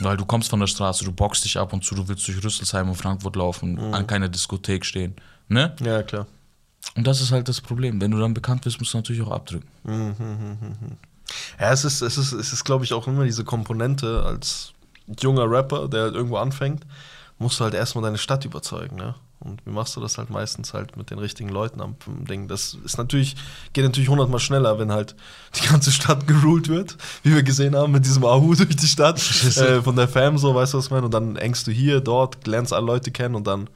Weil du kommst von der Straße, du boxst dich ab und zu, du willst durch Rüsselsheim und Frankfurt laufen, Mhm. an keiner Diskothek stehen. Ne? ja, klar. Und das ist halt das Problem. Wenn du dann bekannt wirst, musst du natürlich auch abdrücken. Ja, es ist, es ist, es ist glaube ich, auch immer diese Komponente als junger Rapper, der halt irgendwo anfängt, musst du halt erstmal deine Stadt überzeugen, ne? Und wie machst du das halt meistens halt mit den richtigen Leuten am Ding? Das ist natürlich, geht natürlich hundertmal schneller, wenn halt die ganze Stadt geruled wird, wie wir gesehen haben, mit diesem Ahu durch die Stadt, äh, von der Fam so, weißt du was ich meine? Und dann hängst du hier, dort, lernst alle Leute kennen und dann.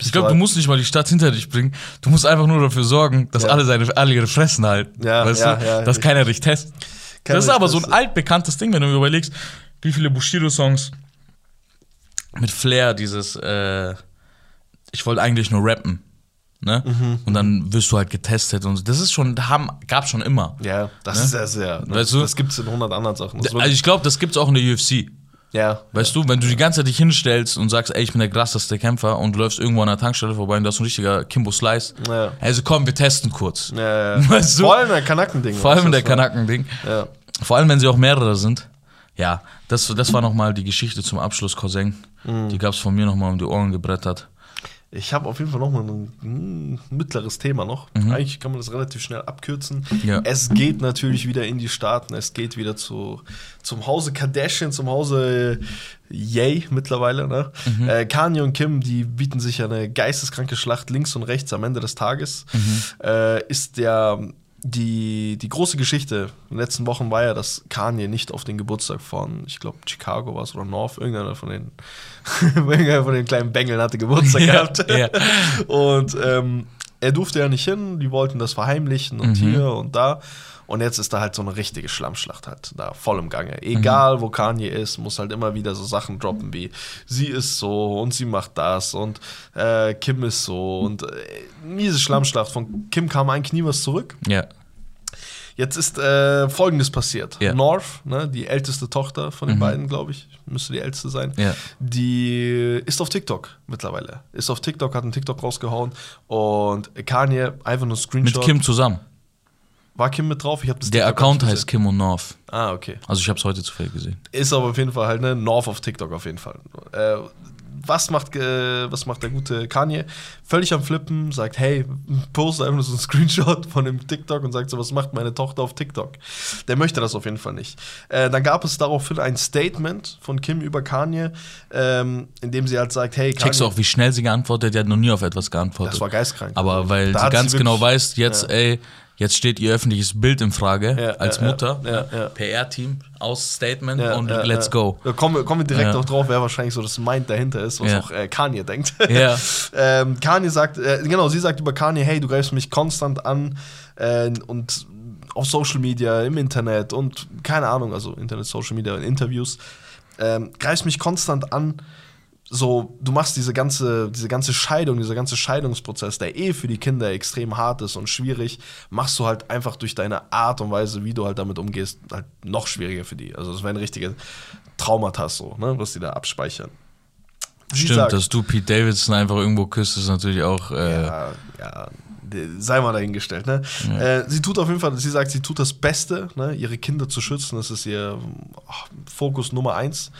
Ich glaube, du musst nicht mal die Stadt hinter dich bringen. Du musst einfach nur dafür sorgen, dass Ja. alle seine alle ihre Fressen halten. Ja, weißt ja, du? ja, dass keiner dich testet. Keiner das ist aber so ein altbekanntes Ding, wenn du überlegst, wie viele Bushido-Songs mit Flair dieses äh, ich wollte eigentlich nur rappen. Ne? Mhm. Und dann wirst du halt getestet und so. das ist schon, haben, gab schon immer. Ja, das Ne? ist sehr, sehr. Ne? Weißt du? Das gibt's in hundert anderen Sachen. Das Also ich glaube, das gibt's auch in der UFC. ja, Weißt du, wenn du die ganze Zeit dich hinstellst und sagst, ey, ich bin der krasseste Kämpfer und du läufst irgendwo an der Tankstelle vorbei und da ist ein richtiger Kimbo Slice. Ja. Also komm, wir testen kurz. ja, ja. Weißt du? Vor allem der Kanaken-Ding. Vor allem du, der das Kanaken-Ding. Ja. Vor allem, wenn sie auch mehrere sind. Ja, das, das war nochmal die Geschichte zum Abschluss, Cousin. Mhm. Die gab's von mir nochmal um die Ohren gebrettert. Ich habe auf jeden Fall noch mal ein, mittleres Thema noch. Eigentlich kann man das relativ schnell abkürzen. Mhm. Ja. Es geht natürlich wieder in die Staaten. Es geht wieder zu, zum Hause Kardashian, zum Hause Yay mittlerweile. Ne? Mhm. Äh, Kanye und Kim, die bieten sich ja eine geisteskranke Schlacht links und rechts am Ende des Tages. Mhm. Äh, ist der die, die große Geschichte in den letzten Wochen war ja, dass Kanye nicht auf den Geburtstag von, ich glaube, Chicago war es oder North, irgendeiner von den, irgendeiner von den kleinen Bengeln hatte Geburtstag Ja, gehabt. ja. Und ähm, er durfte ja nicht hin, die wollten das verheimlichen und Mhm. hier und da. Und jetzt ist da halt so eine richtige Schlammschlacht halt da voll im Gange. Egal wo Kanye ist, muss halt immer wieder so Sachen droppen wie sie ist so und sie macht das und äh, Kim ist so und äh, miese Schlammschlacht. Von Kim kam eigentlich nie was zurück. Ja. Jetzt ist äh, folgendes passiert. Ja. North, ne, die älteste Tochter von den beiden, glaube ich, müsste die älteste sein, Ja. die ist auf TikTok mittlerweile. Ist auf TikTok, hat einen TikTok rausgehauen und Kanye einfach nur ein Mit Screenshot. Kim zusammen. War Kim mit drauf? Ich habe das Der TikTok Account heißt Kim und North. Ah, okay. Also ich habe es heute zufällig gesehen. Ist aber auf jeden Fall halt, ne, North auf TikTok auf jeden Fall. Äh, was macht, äh, was macht der gute Kanye? Völlig am Flippen, sagt, hey, poste einfach nur so einen Screenshot von dem TikTok und sagt so, was macht meine Tochter auf TikTok? Der möchte das auf jeden Fall nicht. Äh, dann gab es daraufhin ein Statement von Kim über Kanye, ähm, in dem sie halt sagt, hey, Kanye, Checkst du auch, wie schnell sie geantwortet? Die hat noch nie auf etwas geantwortet. das war geistkrank. Aber weil Da sie ganz sie genau weiß, jetzt, Ja. ey, jetzt steht ihr öffentliches Bild in Frage Ja, als ja, Mutter. ja. PR-Team aus Statement und let's go. Da kommen, wir- kommen wir direkt auch drauf, wer wahrscheinlich so das Mind dahinter ist, was auch äh, Kanye denkt. Ja. ähm, Kanye sagt, äh, genau, sie sagt über Kanye, hey, du greifst mich konstant an äh, und auf Social Media, im Internet und keine Ahnung, also Internet, Social Media, in Interviews, ähm, greifst mich konstant an. So, du machst diese ganze, diese ganze Scheidung, dieser ganze Scheidungsprozess, der eh für die Kinder extrem hart ist und schwierig, machst du halt einfach durch deine Art und Weise, wie du halt damit umgehst, halt noch schwieriger für die. Also es wären richtige Traumata so, ne, was die da abspeichern. Sie Stimmt, sagt- dass du Pete Davidson einfach irgendwo küsst, ist natürlich auch. Äh, ja, ja, sei mal dahingestellt. Ne? Äh, sie tut auf jeden Fall, sie sagt, sie tut das Beste, ne? ihre Kinder zu schützen. Das ist ihr ach, Fokus Nummer eins.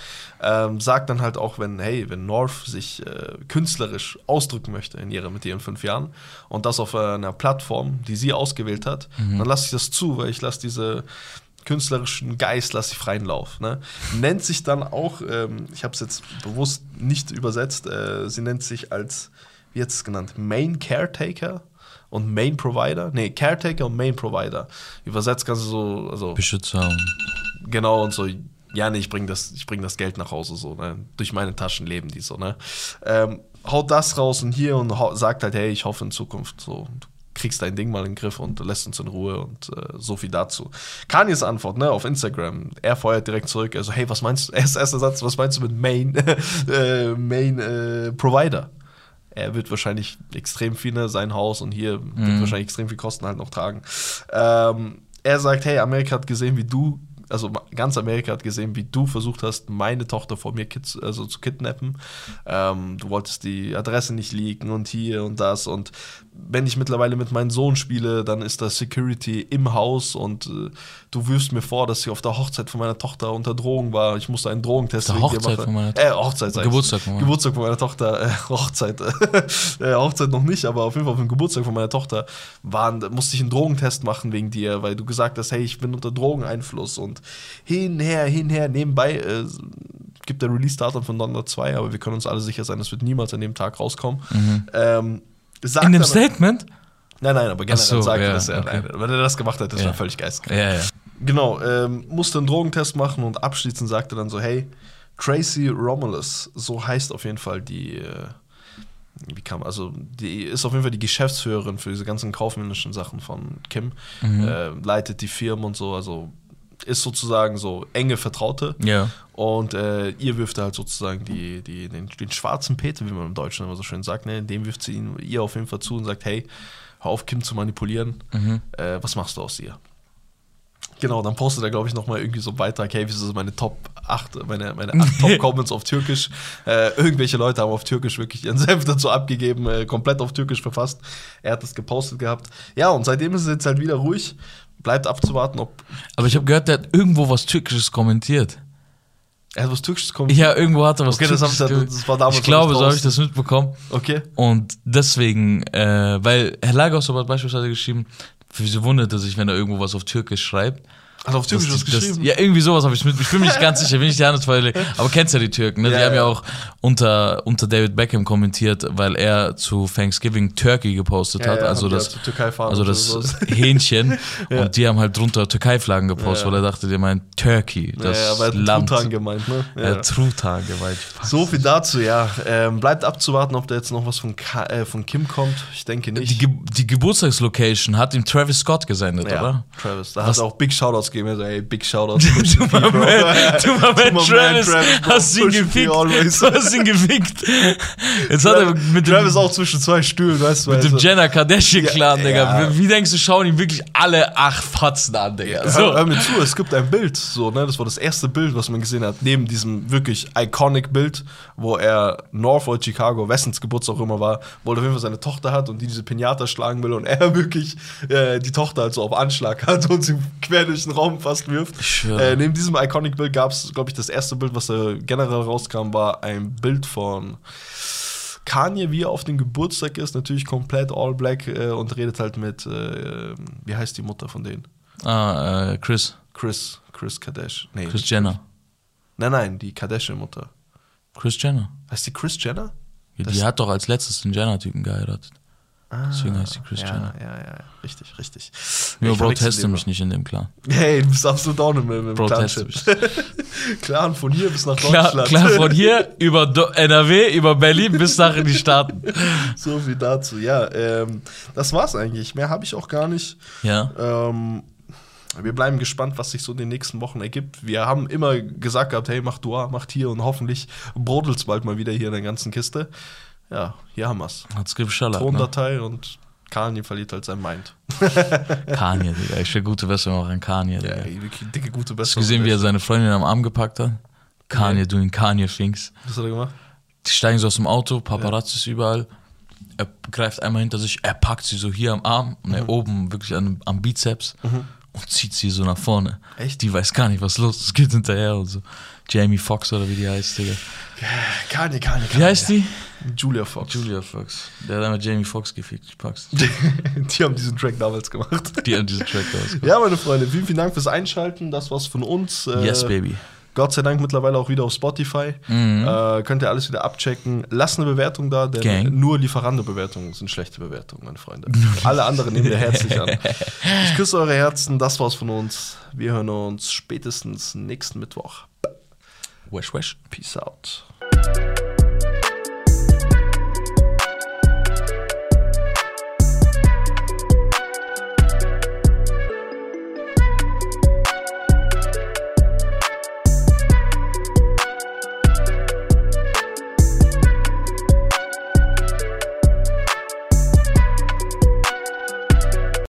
Ähm, sagt dann halt auch, wenn, hey, wenn North sich äh, künstlerisch ausdrücken möchte in ihrer, mit ihren fünf Jahren und das auf einer Plattform, die sie ausgewählt hat, dann lasse ich das zu, weil ich lasse diese künstlerischen Geist, lasse ich freien Lauf. Ne? Nennt sich dann auch, ähm, ich habe es jetzt bewusst nicht übersetzt, äh, sie nennt sich als, wie jetzt es genannt, Main Caretaker und Main Provider. Nee, Caretaker und Main Provider. Übersetzt kannst du so, also Beschützer. genau und so, ja, nee, ich bring das, ich bring das Geld nach Hause so, ne? Durch meine Taschen leben die so, ne? Ähm, haut das raus und hier und sagt halt, hey, ich hoffe in Zukunft so, du kriegst dein Ding mal in den Griff und lässt uns in Ruhe und äh, so viel dazu. Kanyes Antwort, ne, auf Instagram, er feuert direkt zurück, also, hey, was meinst du, erst, erster Satz, was meinst du mit Main, äh, Main äh, Provider? Er wird wahrscheinlich extrem viel, ne, sein Haus und hier wird wahrscheinlich extrem viel Kosten halt noch tragen. Ähm, er sagt, hey, Amerika hat gesehen, wie du, also ganz Amerika hat gesehen, wie du versucht hast, meine Tochter vor mir kids, also zu kidnappen. Ähm, du wolltest die Adresse nicht leaken und hier und das. Und wenn ich mittlerweile mit meinem Sohn spiele, dann ist da Security im Haus und äh, du wirfst mir vor, dass sie auf der Hochzeit von meiner Tochter unter Drogen war. Ich musste einen Drogentest Der wegen dir Hochzeit machen. von meiner Äh, Hochzeit, ich. Geburtstag von meiner- Geburtstag von meiner Tochter, äh, Hochzeit, äh, Hochzeit noch nicht, aber auf jeden Fall auf dem Geburtstag von meiner Tochter waren, musste ich einen Drogentest machen wegen dir, weil du gesagt hast, hey, ich bin unter Drogeneinfluss und hin, her, hin, her, nebenbei äh, gibt der Release-Datum von Donda 2, aber wir können uns alle sicher sein, es wird niemals an dem Tag rauskommen. Ähm, sagt In dem aber- Statement? Nein, nein, aber generell so, sagt er ja, das ja. okay. Nein, wenn er das gemacht hat, das Ja. wäre völlig geisteskrank. Ja, ja. Genau, ähm, musste einen Drogentest machen und abschließend sagte dann so, hey, Tracy Romulus, so heißt auf jeden Fall die, äh, wie kam, also die ist auf jeden Fall die Geschäftsführerin für diese ganzen kaufmännischen Sachen von Kim, äh, leitet die Firmen und so, also ist sozusagen so enge Vertraute. Ja. Und äh, ihr wirft halt sozusagen die, die, den, den schwarzen Peter, wie man im Deutschen immer so schön sagt, ne? dem wirft sie ihn, ihr auf jeden Fall zu und sagt, hey, hör auf, Kim zu manipulieren. Äh, was machst du aus ihr? Genau, dann postet er, glaube ich, nochmal irgendwie so einen Beitrag, hey, wieso sind meine Top 8, meine, meine 8 Top-Comments auf Türkisch. Äh, irgendwelche Leute haben auf Türkisch wirklich ihren Senf dazu abgegeben, äh, komplett auf Türkisch verfasst. Er hat das gepostet gehabt. Ja, und seitdem ist es jetzt halt wieder ruhig. Bleibt abzuwarten, ob Aber ich habe gehört, der hat irgendwo was Türkisches kommentiert. er hat was Türkisches kommentiert. Ja, irgendwo hat er was Okay, Türkisches das- das war damals Ich glaube, so habe ich das mitbekommen. Okay. Und deswegen, äh, weil Herr Lagos hat beispielsweise geschrieben, wieso wundert er sich, wenn er irgendwo was auf Türkisch schreibt? Hat er auf Türkisch Das- was das- geschrieben? Ja, irgendwie sowas habe ich mit. Ich bin mir nicht ganz sicher, bin ich die Hand weil, Aber kennst ja die Türken, ne? Die Ja, haben ja ja. auch unter, unter David Beckham kommentiert, weil er zu Thanksgiving Turkey gepostet Ja, hat. ja, also die das, also das. Hähnchen. Ja. Und die haben halt drunter Türkei-Flaggen gepostet, Ja. weil er dachte, der meint Turkey, das ja, aber er hat Land. Truthahn gemeint, ne? Ja, Truthahn geweiht. So viel dazu, ja. Ähm, bleibt abzuwarten, ob da jetzt noch was von, Ka äh, von Kim kommt. Ich denke Die, nicht. Ge die Geburtstagslocation hat ihm Travis Scott gesendet, ja, oder? Travis. Da Was- hat er auch Big Shoutouts gegeben. Er so, hey, Big Shoutouts. Du mal Bro. man, du mal man, Travis, Travis, hast ihn gefickt. Du hast ihn gefickt. Jetzt hat er mit dem, Travis auch zwischen zwei Stühlen, weißt du? mit dem also- Jenner Kardashian-Clan, Ja, Digga. ja. Wie, denkst du, schauen ihm wirklich alle acht Fatzen an, Digga? Hör, So. hör mir zu, es gibt ein Bild, so, ne? Das war das erste Bild, was man gesehen hat, neben diesem wirklich iconic Bild, wo er Norfolk, Chicago, Wessens Geburtstag auch immer war, wo er auf jeden Fall seine Tochter hat und die diese Pinata schlagen will und er wirklich äh, die Tochter halt so auf Anschlag hat und sie quer durch den Raum fast wirft. Äh, neben diesem iconic Bild gab es, glaube ich, das erste Bild, was da generell rauskam, war ein Bild von Kanye, wie er auf dem Geburtstag ist, natürlich komplett all black äh, und redet halt mit, äh, wie heißt die Mutter von denen? Ah, äh, Chris. Chris, Chris Kardashian. Nee, Chris Jenner. Nein, nein, die Kardashian-Mutter. Chris Jenner. Heißt die Chris Jenner? Ja, Das- die hat doch als letztes den Jenner-Typen geheiratet. Deswegen heißt sie Chris ja, Jenner. Ja, ja, richtig, richtig. Ja, Ich Bro, teste mich nicht in dem Clan. Hey, du bist absolut auch mehr im Bro, Clan teste Shit. Clan von hier bis nach Deutschland. klar, von hier über Do NRW, über Berlin bis nach in die Staaten. so viel dazu. Ja, ähm, das war's eigentlich. Mehr habe ich auch gar nicht. Ja. Ähm, wir bleiben gespannt, was sich so in den nächsten Wochen ergibt. Wir haben immer gesagt gehabt, hey, mach Dua, macht hier und hoffentlich brodelt's bald mal wieder hier in der ganzen Kiste. Ja, hier haben wir's. Hat's geschallert. Ne? Tondatei und Kanye verliert halt sein Mind. Kanye, Digga. Ich will gute Besserung auch an Kanye, Ja, Digga. wirklich dicke, gute Hast du Besserung. gesehen, wie er seine Freundin am Arm gepackt hat? Kanye, Nee. du in Kanye-Finks. Was hat er gemacht? Die steigen so aus dem Auto, Paparazzis überall. Er greift einmal hinter sich, er packt sie so hier am Arm und Mhm. er oben wirklich an, am Bizeps und zieht sie so nach vorne. Echt? Die weiß gar nicht, was los ist, geht hinterher und so. Jamie Foxx oder wie die heißt, Digga. Kanye, Kanye, Wie heißt die? Julia Fox. Julia Fox. Der hat einmal Jamie Foxx gefickt, ich pack's. Die haben diesen Track damals gemacht. Die hat diesen Track rausgebracht. Ja, meine Freunde, vielen, vielen Dank fürs Einschalten. Das war's von uns. Äh, Yes, baby. Gott sei Dank mittlerweile auch wieder auf Spotify. Mhm. Äh, könnt ihr alles wieder abchecken. Lasst eine Bewertung da, denn Gang. nur Lieferando-Bewertungen sind schlechte Bewertungen, meine Freunde. Alle anderen nehmen wir herzlich an. Ich küsse eure Herzen. Das war's von uns. Wir hören uns spätestens nächsten Mittwoch. Wesh, wesh. Peace out.